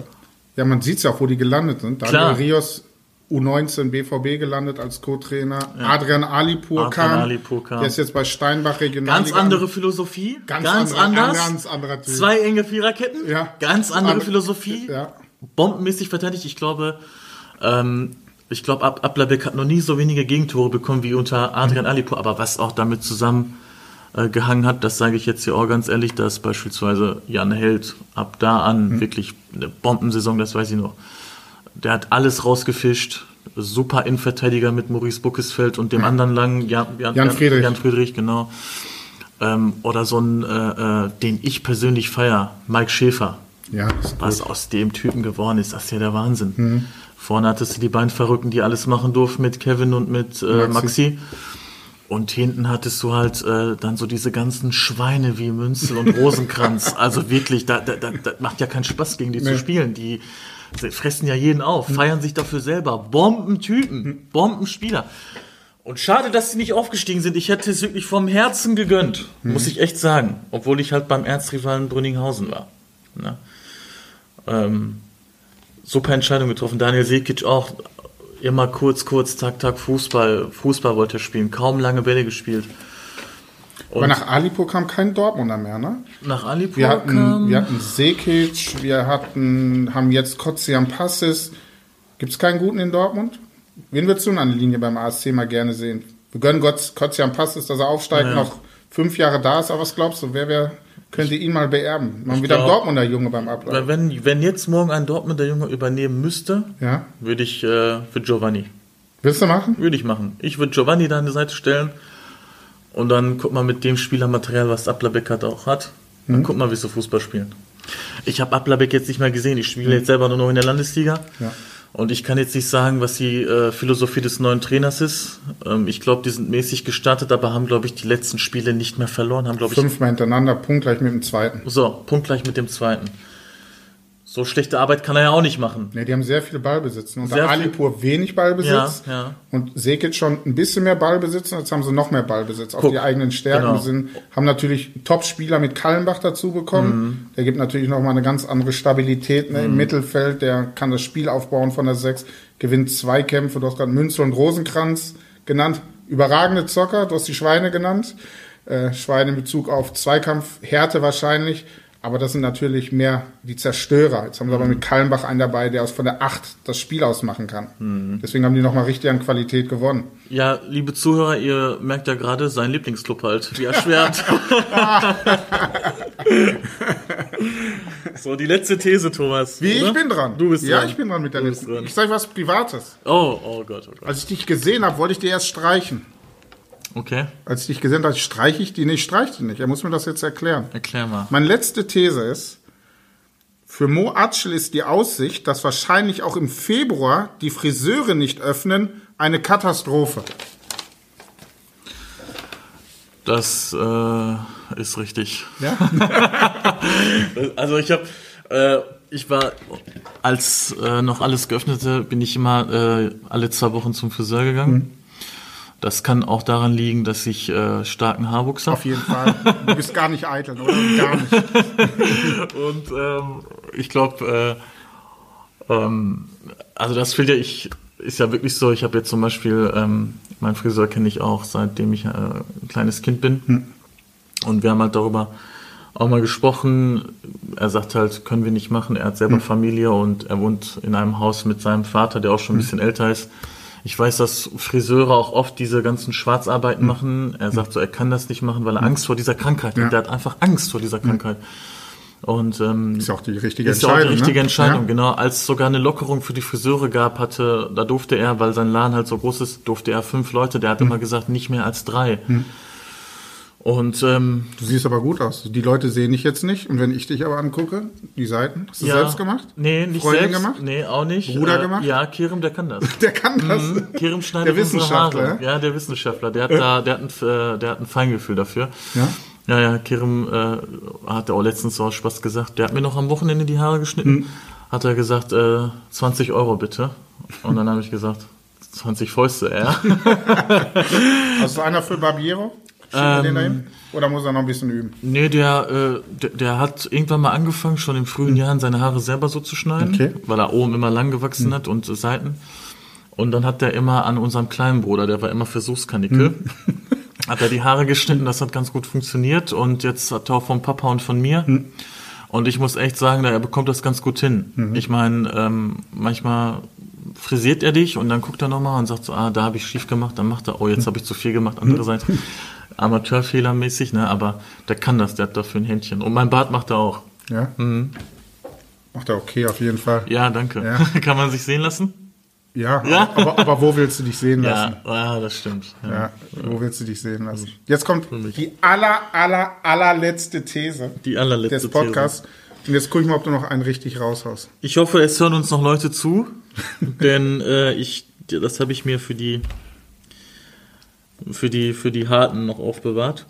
Speaker 1: ja, man sieht es ja auch, wo die gelandet sind. Daniel
Speaker 2: Klar.
Speaker 1: Rios, U19 BVB gelandet als Co-Trainer. Adrian Alipur
Speaker 2: Adrian
Speaker 1: kam.
Speaker 2: Alipur kam.
Speaker 1: Der ist jetzt bei Steinbach Regional.
Speaker 2: Ganz andere Philosophie,
Speaker 1: Ganz
Speaker 2: ganz,
Speaker 1: andere-
Speaker 2: anders.
Speaker 1: ganz anderer Typ.
Speaker 2: Zwei enge Viererketten,
Speaker 1: Ja.
Speaker 2: ganz andere Philosophie.
Speaker 1: Ja.
Speaker 2: Bombenmäßig verteidigt. Ich glaube, ähm, ich glaube, Ab Ablerbeck hat noch nie so wenige Gegentore bekommen wie unter Adrian Alipur. Aber was auch damit zusammen äh, gehangen hat, das sage ich jetzt hier auch ganz ehrlich, dass beispielsweise Jan Held ab da an
Speaker 1: Mhm.
Speaker 2: wirklich eine Bombensaison, das weiß ich noch. Der hat alles rausgefischt. Super Innenverteidiger mit Maurice Buckesfeld und dem anderen langen Jan, Jan,
Speaker 1: Jan Friedrich.
Speaker 2: Jan Friedrich, genau. Ähm, oder so ein, äh, äh, den ich persönlich feier, Mike Schäfer.
Speaker 1: Ja,
Speaker 2: Was
Speaker 1: gut.
Speaker 2: aus dem Typen geworden ist, das ist ja der Wahnsinn. Vorne hattest du die beiden Verrückten, die alles machen durften mit Kevin und mit äh,
Speaker 1: Maxi.
Speaker 2: Maxi. Und hinten hattest du halt äh, dann so diese ganzen Schweine wie Münzel und Rosenkranz. also wirklich, da, da, da, da macht ja keinen Spaß, gegen die zu
Speaker 1: Nee.
Speaker 2: spielen. Die fressen ja jeden auf, feiern sich dafür selber. Bombentypen, Bombenspieler. Und schade, dass sie nicht aufgestiegen sind. Ich hätte es wirklich vom Herzen gegönnt, muss ich echt sagen. Obwohl ich halt beim Erzrivalen Brünninghausen war. Ne? Ähm, super Entscheidung getroffen. Daniel Sekic auch immer kurz, kurz, tak, tak, Fußball. Fußball wollte er spielen. Kaum lange Bälle gespielt. Und
Speaker 1: Aber nach Alipur kam kein Dortmunder mehr, ne?
Speaker 2: nach Alipur
Speaker 1: Wir hatten,
Speaker 2: kam...
Speaker 1: wir hatten Sekic, wir hatten, haben jetzt Kotzian Passis. Gibt es keinen guten in Dortmund? Wen würdest du an der Linie beim ASC mal gerne sehen? Wir gönnen Gott Kotzian Passis, dass er aufsteigt,
Speaker 2: Ja.
Speaker 1: noch fünf Jahre da ist. Aber was glaubst du, wer, wer könnte ihn mal beerben? Mal wieder ein
Speaker 2: glaub-
Speaker 1: Dortmunder Junge beim Ablauf.
Speaker 2: Weil wenn, wenn jetzt morgen ein Dortmunder Junge übernehmen müsste,
Speaker 1: Ja?
Speaker 2: würde ich äh, für Giovanni.
Speaker 1: Willst du machen?
Speaker 2: Würde ich machen. Ich würde Giovanni da an die Seite stellen und dann guck mal mit dem Spielermaterial, was Ablabek hat, auch hat. Dann guck mal, wie sie Fußball spielen. Ich habe Ablabek jetzt nicht mehr gesehen. Ich spiele jetzt selber nur noch in der Landesliga.
Speaker 1: Ja.
Speaker 2: Und ich kann jetzt nicht sagen, was die äh, Philosophie des neuen Trainers ist. Ähm, ich glaube, die sind mäßig gestartet, aber haben, glaube ich, die letzten Spiele nicht mehr verloren. Haben, glaube ich,
Speaker 1: Fünfmal hintereinander, punktgleich mit dem zweiten.
Speaker 2: so, punktgleich mit dem zweiten. So schlechte Arbeit kann er ja auch nicht machen.
Speaker 1: Ne, die haben sehr viel Ballbesitz. Unter
Speaker 2: Sehr
Speaker 1: Alipur wenig Ballbesitz.
Speaker 2: Ja, ja.
Speaker 1: Und Sekic schon ein bisschen mehr Ballbesitz. Und jetzt haben sie noch mehr Ballbesitz auf
Speaker 2: Guck,
Speaker 1: die eigenen Stärken.
Speaker 2: genau.
Speaker 1: Sind, haben natürlich einen Top-Spieler mit Kallenbach dazu bekommen.
Speaker 2: Mhm.
Speaker 1: Der gibt natürlich noch mal eine ganz andere Stabilität ne, im Mittelfeld. Der kann das Spiel aufbauen von der Sechs. Gewinnt zwei Kämpfe. Du hast gerade Münzel und Rosenkranz genannt. Überragende Zocker. Du hast die Schweine genannt. Äh, Schweine in Bezug auf Zweikampf, Härte wahrscheinlich. Aber das sind natürlich mehr die Zerstörer. Jetzt haben sie aber mit Kallenbach einen dabei, der aus von der Acht das Spiel ausmachen kann. Deswegen haben die nochmal richtig an Qualität gewonnen.
Speaker 2: Ja, liebe Zuhörer, ihr merkt ja gerade sein Lieblingsclub halt, wie erschwert. so, die letzte These, Thomas.
Speaker 1: Wie,
Speaker 2: oder?
Speaker 1: ich bin dran.
Speaker 2: Du bist
Speaker 1: ja,
Speaker 2: dran.
Speaker 1: ich bin dran mit der letzten. Ich sage was Privates.
Speaker 2: Oh, oh Gott, oh Gott.
Speaker 1: Als ich dich gesehen habe, wollte ich dir erst streichen.
Speaker 2: Okay,
Speaker 1: Als ich dich gesehen habe, streiche ich die nicht, streiche die nicht. Er muss mir das jetzt erklären.
Speaker 2: erklär mal.
Speaker 1: Meine letzte These ist, für Mo Atschel ist die Aussicht, dass wahrscheinlich auch im Februar die Friseure nicht öffnen, eine Katastrophe.
Speaker 2: Das äh, ist richtig.
Speaker 1: Ja?
Speaker 2: Also ich habe, äh, ich war, als äh, noch alles geöffnete, bin ich immer äh, alle zwei Wochen zum Friseur gegangen. Das kann auch daran liegen, dass ich äh, starken Haarwuchs habe.
Speaker 1: Auf jeden Fall. Du bist gar nicht eitel, oder? Gar nicht.
Speaker 2: Und ähm, ich glaube, äh, ähm, also das fehlt ja, ich, ist ja wirklich so, ich habe jetzt zum Beispiel, ähm, meinen Friseur kenne ich auch, seitdem ich äh, ein kleines Kind bin. Und wir haben halt darüber auch mal gesprochen. Er sagt halt, können wir nicht machen. Er hat selber Familie und er wohnt in einem Haus mit seinem Vater, der auch schon ein bisschen älter ist. Ich weiß, dass Friseure auch oft diese ganzen Schwarzarbeiten machen. Er sagt so, er kann das nicht machen, weil er Angst vor dieser Krankheit
Speaker 1: Ja.
Speaker 2: hat. Der hat einfach Angst vor dieser Krankheit. Und ähm,
Speaker 1: Ist ja auch die richtige
Speaker 2: ist ja auch
Speaker 1: Entscheidung.
Speaker 2: die richtige
Speaker 1: ne?
Speaker 2: Entscheidung,
Speaker 1: Ja?
Speaker 2: genau. Als es sogar eine Lockerung für die Friseure gab, hatte, da durfte er, weil sein Laden halt so groß ist, durfte er fünf Leute, der hat
Speaker 1: Hm.
Speaker 2: immer gesagt, nicht mehr als drei. Und ähm,
Speaker 1: Du siehst aber gut aus. Die Leute sehen dich jetzt nicht. Und wenn ich dich aber angucke, die Seiten, hast du
Speaker 2: ja,
Speaker 1: selbst gemacht?
Speaker 2: Nee, nicht
Speaker 1: Freundin
Speaker 2: selbst.
Speaker 1: gemacht?
Speaker 2: Nee, auch nicht.
Speaker 1: Bruder gemacht?
Speaker 2: Ja, Kerem, der kann das.
Speaker 1: Der kann das.
Speaker 2: Kerem schneidet
Speaker 1: Der Wissenschaftler,
Speaker 2: Haare.
Speaker 1: ja?
Speaker 2: Der Wissenschaftler. Der hat da, der hat ein, äh, der hat ein Feingefühl dafür.
Speaker 1: Ja?
Speaker 2: Ja, ja, Kerem äh, hat er auch letztens so aus Spaß gesagt. Der hat mir noch am Wochenende die Haare geschnitten.
Speaker 1: Hm.
Speaker 2: Hat er gesagt, äh, 20 Euro bitte. Und dann habe ich gesagt, 20 Fäuste, ja.
Speaker 1: Hast du einer für Barbiero? Wir den dahin? Oder muss er noch ein bisschen üben?
Speaker 2: Nee, der, äh, der, der hat irgendwann mal angefangen, schon in frühen Jahren seine Haare selber so zu schneiden,
Speaker 1: Okay.
Speaker 2: weil er oben immer lang gewachsen hat und äh, Seiten. Und dann hat er immer an unserem kleinen Bruder, der war immer Versuchskanickel, hat er die Haare geschnitten, das hat ganz gut funktioniert und jetzt hat er auch vom Papa und von mir. Und ich muss echt sagen, er bekommt das ganz gut hin. Ich meine, ähm, manchmal frisiert er dich und dann guckt er nochmal und sagt so, ah, da habe ich schief gemacht, dann macht er, oh, jetzt habe ich zu viel gemacht, andere Seite. Amateurfehlermäßig, ne, aber der kann das, der hat dafür ein Händchen. Und mein Bart macht er auch.
Speaker 1: Ja? Macht er okay, auf jeden Fall.
Speaker 2: Ja, danke.
Speaker 1: Ja.
Speaker 2: kann man sich sehen lassen?
Speaker 1: Ja,
Speaker 2: Ja?
Speaker 1: Aber, aber wo willst du dich sehen lassen?
Speaker 2: Ja, ja das stimmt. Ja.
Speaker 1: Wo willst du dich sehen lassen? Jetzt kommt die aller, aller, allerletzte These
Speaker 2: Die allerletzte
Speaker 1: des Podcasts. Und jetzt guck ich mal, ob du noch einen richtig raushaust.
Speaker 2: Ich hoffe, es hören uns noch Leute zu, denn äh, ich, das habe ich mir für die, für die, für die Harten noch aufbewahrt.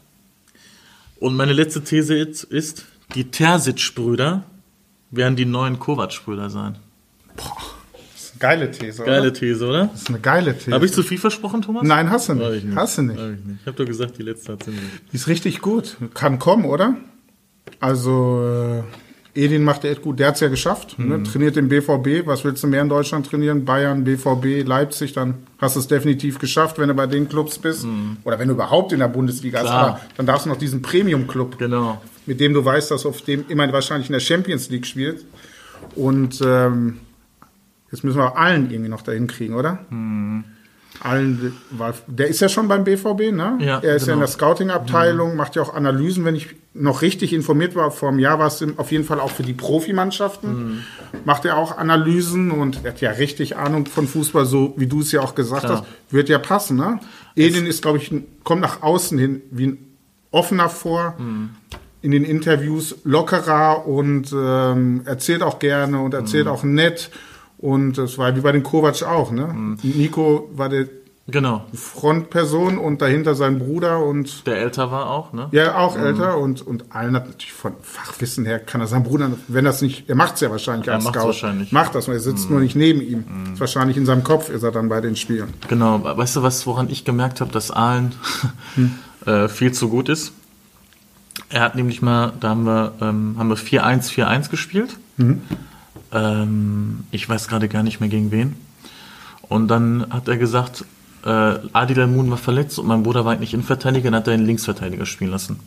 Speaker 2: Und meine letzte These ist, die Terzic-Brüder werden die neuen Kovac-Brüder sein.
Speaker 1: Das ist eine geile These,
Speaker 2: Geile
Speaker 1: oder?
Speaker 2: These, oder?
Speaker 1: Das ist eine geile These.
Speaker 2: Habe ich zu viel versprochen, Thomas?
Speaker 1: Nein, hast du nicht.
Speaker 2: ich nicht.
Speaker 1: Hast du nicht.
Speaker 2: Hab ich nicht. Ich habe doch gesagt, die letzte hat sie nicht.
Speaker 1: Die ist richtig gut. Kann kommen, oder? Also, äh, Edin macht echt gut. Der hat's ja geschafft.
Speaker 2: Mhm.
Speaker 1: Ne? Trainiert den BVB. Was willst du mehr in Deutschland trainieren? Bayern, BVB, Leipzig. Dann hast du es definitiv geschafft, wenn du bei den Clubs bist. Oder wenn du überhaupt in der Bundesliga bist.
Speaker 2: Mhm. Klar.
Speaker 1: Dann darfst du noch diesen Premium-Club,
Speaker 2: Genau.
Speaker 1: mit dem du weißt, dass auf dem immer wahrscheinlich in der Champions League spielt. Und ähm, jetzt müssen wir allen irgendwie noch dahin kriegen, oder? Allen, weil der ist ja schon beim BVB, ne?
Speaker 2: Ja,
Speaker 1: er ist ja in
Speaker 2: genau.
Speaker 1: der Scouting-Abteilung, macht ja auch Analysen. Wenn ich noch richtig informiert war, vor einem Jahr war es auf jeden Fall auch für die Profimannschaften. Macht er auch Analysen und er hat ja richtig Ahnung von Fußball, so wie du es ja auch gesagt
Speaker 2: Klar.
Speaker 1: hast. Wird ja passen, ne? Edin ist, glaube ich, kommt nach außen hin wie ein offener vor. In den Interviews lockerer und ähm, erzählt auch gerne und erzählt auch nett. Und das war wie bei den Kovac auch, ne? Nico war der
Speaker 2: Genau.
Speaker 1: Frontperson und dahinter sein Bruder und
Speaker 2: Der älter war auch, ne?
Speaker 1: ja, auch älter und, und allen hat natürlich von Fachwissen her kann er sein Bruder, wenn das nicht, er macht es ja wahrscheinlich
Speaker 2: Er
Speaker 1: als Scout.
Speaker 2: wahrscheinlich.
Speaker 1: Macht das, er sitzt nur nicht neben ihm. Ist wahrscheinlich in seinem Kopf ist er dann bei den Spielen.
Speaker 2: Genau, weißt du was, woran ich gemerkt habe, dass Aalen äh, viel zu gut ist? Er hat nämlich mal, da haben wir, ähm, haben wir 4-1, 4-1 gespielt. Ähm, ich weiß gerade gar nicht mehr gegen wen. Und dann hat er gesagt, äh, Adil Al-Moon war verletzt und mein Bruder war eigentlich Innenverteidiger, dann hat er den Linksverteidiger spielen lassen.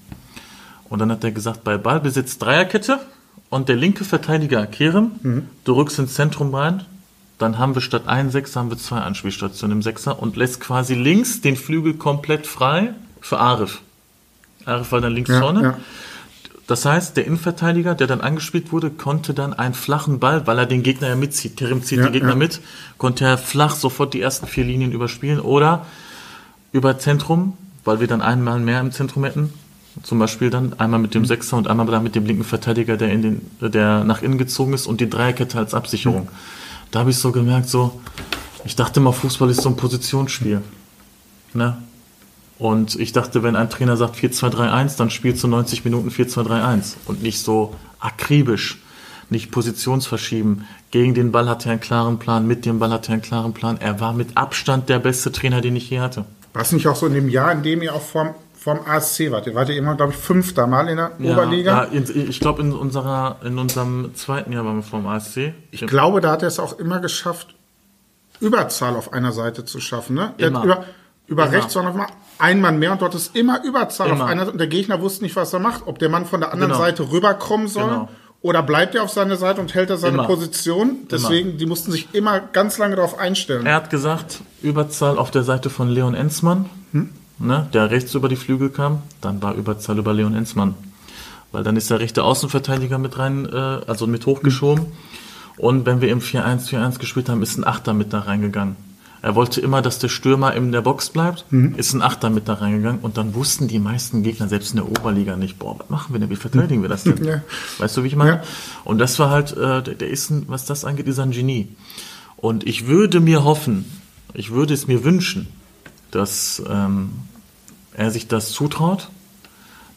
Speaker 2: Und dann hat er gesagt, bei Ballbesitz Dreierkette und der linke Verteidiger Kerem, du rückst ins Zentrum rein, dann haben wir statt ein Sechser haben wir zwei Anspielstationen im Sechser und lässt quasi links den Flügel komplett frei für Arif. Arif war dann links
Speaker 1: Ja,
Speaker 2: vorne.
Speaker 1: ja.
Speaker 2: Das heißt, der Innenverteidiger, der dann angespielt wurde, konnte dann einen flachen Ball, weil er den Gegner ja mitzieht, Kerem zieht
Speaker 1: Ja,
Speaker 2: den Gegner
Speaker 1: ja.
Speaker 2: mit, konnte er flach sofort die ersten vier Linien überspielen oder über Zentrum, weil wir dann einmal mehr im Zentrum hätten. Zum Beispiel dann einmal mit dem Sechser und einmal dann mit dem linken Verteidiger, der, in den, der nach innen gezogen ist und die Dreierkette als Absicherung. Da habe ich so gemerkt, so, ich dachte mal, Fußball ist so ein Positionsspiel. Ne? Und ich dachte, wenn ein Trainer sagt 4-2-3-1, dann spielst du 90 Minuten 4-2-3-1 und nicht so akribisch, nicht positionsverschieben. Gegen den Ball hat er einen klaren Plan, mit dem Ball hat er einen klaren Plan. Er war mit Abstand der beste Trainer, den ich je hatte.
Speaker 1: War es nicht auch so in dem Jahr, in dem ihr auch vom, vom ASC wart? Ihr wart ja immer, glaube ich, fünfter Mal in der Oberliga.
Speaker 2: Ja, ich glaube, in, unserer, in unserem zweiten Jahr waren wir vom ASC.
Speaker 1: Ich glaube, da hat er es auch immer geschafft, Überzahl auf einer Seite zu schaffen. Ne?
Speaker 2: Immer.
Speaker 1: über über
Speaker 2: Immer.
Speaker 1: rechts, sondern mal ein Mann mehr und dort ist immer Überzahl
Speaker 2: Immer.
Speaker 1: auf einer Seite und der Gegner wusste nicht, was er macht. Ob der Mann von der anderen
Speaker 2: Genau.
Speaker 1: Seite rüberkommen soll
Speaker 2: Genau.
Speaker 1: oder bleibt er auf seiner Seite und hält er seine
Speaker 2: Immer.
Speaker 1: Position. Deswegen, die mussten sich immer ganz lange darauf einstellen.
Speaker 2: Er hat gesagt, Überzahl auf der Seite von Leon Enzmann, ne, der rechts über die Flügel kam. Dann war Überzahl über Leon Enzmann. Weil dann ist der rechte Außenverteidiger mit rein, äh, also mit hochgeschoben. Und wenn wir im 4-1-4-1 gespielt haben, ist ein Achter mit da reingegangen. Er wollte immer, dass der Stürmer in der Box bleibt, ist ein Achter mit da reingegangen. Und dann wussten die meisten Gegner, selbst in der Oberliga, nicht, boah, was machen wir denn, wie verteidigen wir das denn?
Speaker 1: Ja.
Speaker 2: Weißt du, wie ich meine?
Speaker 1: Ja.
Speaker 2: Und das war halt, äh, der, der ist, ein, was das angeht, ist ein Genie. Und ich würde mir hoffen, ich würde es mir wünschen, dass ähm, er sich das zutraut,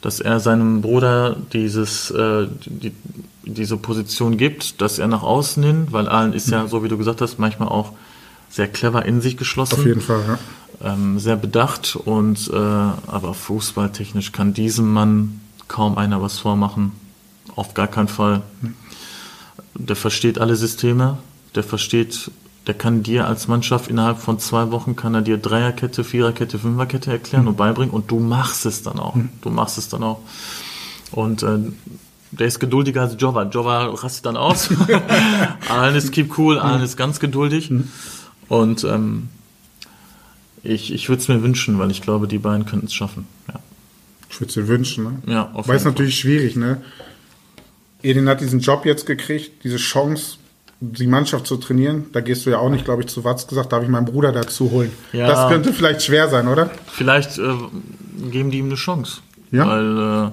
Speaker 2: dass er seinem Bruder dieses, äh, die, diese Position gibt, dass er nach außen hin, weil Allen ist ja, so wie du gesagt hast, manchmal auch sehr clever in sich geschlossen
Speaker 1: Auf jeden Fall, ja.
Speaker 2: ähm, sehr bedacht und äh, aber fußballtechnisch kann diesem Mann kaum einer was vormachen. Auf gar keinen Fall. Der versteht alle Systeme, der versteht, der kann dir als Mannschaft innerhalb von zwei Wochen kann er dir Dreierkette, Viererkette, Fünferkette erklären und beibringen und du machst es dann auch. Du machst es dann auch. Und äh, der ist geduldiger als Jova. Jova rastet dann aus. Allen ist keep cool, Allen ist ganz geduldig. Und ähm, ich, ich würde es mir wünschen, weil ich glaube, die beiden könnten es schaffen. Ja,
Speaker 1: Ich würde es dir wünschen. Ne?
Speaker 2: ja auf
Speaker 1: Weil es natürlich schwierig, ne? Edin hat diesen Job jetzt gekriegt, diese Chance, die Mannschaft zu trainieren. Da gehst du ja auch nicht, glaube ich, zu Watz gesagt, darf ich meinen Bruder dazu holen.
Speaker 2: Ja.
Speaker 1: Das könnte vielleicht schwer sein, oder?
Speaker 2: Vielleicht äh, geben die ihm eine Chance.
Speaker 1: Ja.
Speaker 2: Weil,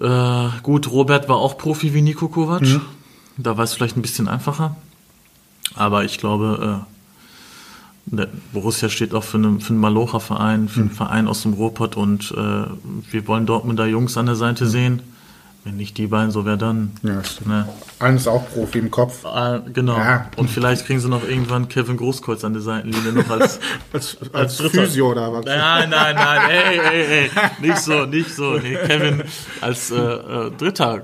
Speaker 2: äh, äh, gut, Robert war auch Profi wie Nico Kovac.
Speaker 1: Mhm.
Speaker 2: Da war es vielleicht ein bisschen einfacher. Aber ich glaube, äh, der Borussia steht auch für einen, für einen Malocher-Verein, für einen
Speaker 1: Mhm.
Speaker 2: Verein aus dem Ruhrpott und äh, wir wollen Dortmunder Jungs an der Seite
Speaker 1: Mhm.
Speaker 2: sehen. Wenn nicht die beiden, so wer dann?
Speaker 1: Ja, stimmt.
Speaker 2: Ne?
Speaker 1: Ist auch Profi im Kopf.
Speaker 2: Ah, genau.
Speaker 1: Ja.
Speaker 2: Und vielleicht kriegen sie noch irgendwann Kevin Großkreuz an der Seitenlinie noch als
Speaker 1: Als, als
Speaker 2: Dritter.
Speaker 1: Physio oder was?
Speaker 2: Nein, nein, nein, ey, ey, ey, nicht so, nicht so. Nee, Kevin als äh, äh, Dritter,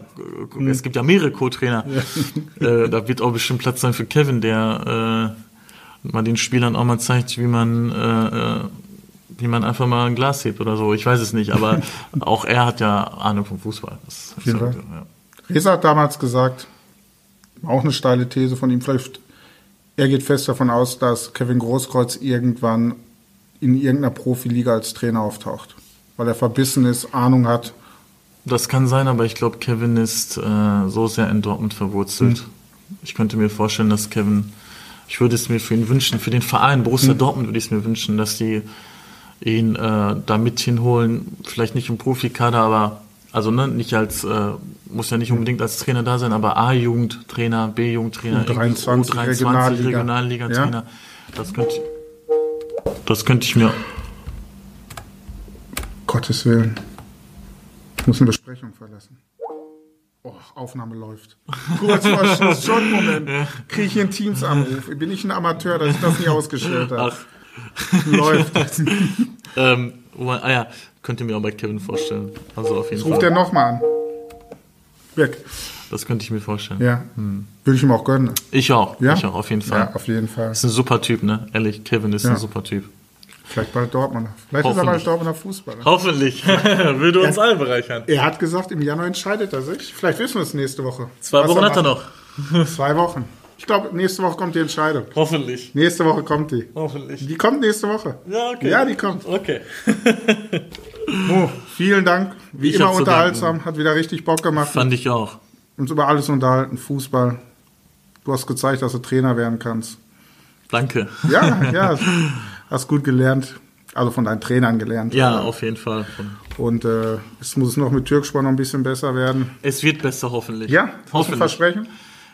Speaker 2: äh, es gibt ja mehrere Co-Trainer. Äh, da wird auch bestimmt Platz sein für Kevin, der äh, mal den Spielern auch mal zeigt, wie man, wie man einfach mal ein Glas hebt oder so. Ich weiß es nicht, aber auch er hat ja Ahnung vom Fußball. Das
Speaker 1: jeden
Speaker 2: ja,
Speaker 1: Fall.
Speaker 2: ja.
Speaker 1: Reza hat damals gesagt, auch eine steile These von ihm, vielleicht, er geht fest davon aus, dass Kevin Großkreuz irgendwann in irgendeiner Profiliga als Trainer auftaucht. Weil er verbissen ist, Ahnung hat.
Speaker 2: Das kann sein, aber ich glaube, Kevin ist äh, so sehr in Dortmund verwurzelt. Ich könnte mir vorstellen, dass Kevin, ich würde es mir für ihn wünschen, für den Verein Borussia Dortmund würde ich es mir wünschen, dass die ihn äh, da mit hinholen, vielleicht nicht im Profikader, aber also ne, nicht als, äh, muss ja nicht unbedingt als Trainer da sein, aber A-Jugendtrainer, B-Jugendtrainer,
Speaker 1: U23
Speaker 2: U23
Speaker 1: Regionalliga.
Speaker 2: Regionalliga-Trainer. Das könnte, das könnte ich mir
Speaker 1: Gottes Willen. Ich muss eine Besprechung verlassen. Oh, Aufnahme läuft. Kurz vor Schluss, schon Moment. Kriege ich einen Teams-Anruf? Bin ich ein Amateur, dass ich das nicht ausgestellt habe?
Speaker 2: Ach,
Speaker 1: Läuft.
Speaker 2: ähm, wo man, ah ja, könnt ihr mir auch bei Kevin vorstellen. Also auf jeden
Speaker 1: Ruft
Speaker 2: Fall.
Speaker 1: er nochmal an. Weg.
Speaker 2: Das könnte ich mir vorstellen.
Speaker 1: Ja. Würde ich ihm auch gönnen.
Speaker 2: Ich auch.
Speaker 1: Ja?
Speaker 2: Ich auch, auf jeden Fall.
Speaker 1: Ja, auf jeden Fall.
Speaker 2: Ist ein super Typ, ne? Ehrlich, Kevin ist
Speaker 1: Ja.
Speaker 2: ein super Typ.
Speaker 1: Vielleicht bald Dortmunder. Vielleicht ist er bald Dortmunder Fußballer.
Speaker 2: Hoffentlich. Würde uns alle bereichern.
Speaker 1: Er hat gesagt, im Januar entscheidet er sich. Vielleicht wissen wir es nächste Woche.
Speaker 2: Zwei
Speaker 1: Was
Speaker 2: Wochen hat er noch.
Speaker 1: Zwei Wochen. Ich glaube, nächste Woche kommt die Entscheidung.
Speaker 2: Hoffentlich.
Speaker 1: Nächste Woche kommt die.
Speaker 2: Hoffentlich.
Speaker 1: Die kommt nächste Woche.
Speaker 2: Ja, okay.
Speaker 1: Ja, die kommt.
Speaker 2: Okay.
Speaker 1: Mo, vielen Dank. Wie
Speaker 2: Ich
Speaker 1: immer unterhaltsam. Hat wieder richtig Bock gemacht.
Speaker 2: Fand ich auch.
Speaker 1: Uns über alles unterhalten. Fußball. Du hast gezeigt, dass du Trainer werden kannst.
Speaker 2: Danke.
Speaker 1: Ja, ja. Hast gut gelernt. Also von deinen Trainern gelernt.
Speaker 2: Ja, auf jeden Fall.
Speaker 1: Und äh, es muss noch mit Türkspor noch ein bisschen besser werden.
Speaker 2: Es wird besser, hoffentlich.
Speaker 1: Ja,
Speaker 2: hoffentlich.
Speaker 1: Versprechen?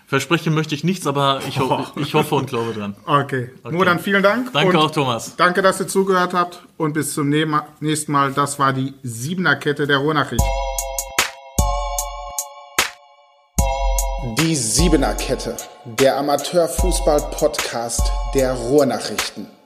Speaker 2: Versprechen möchte ich nichts, aber ich, ho ich hoffe und glaube dran.
Speaker 1: Okay. Nur dann vielen Dank.
Speaker 2: Danke
Speaker 1: und
Speaker 2: auch, Thomas.
Speaker 1: Danke, dass ihr zugehört habt. Und bis zum nächsten Mal. Das war die Siebener-Kette der Ruhrnachricht. Die Siebener-Kette, der Amateurfußball-Podcast der Ruhrnachrichten.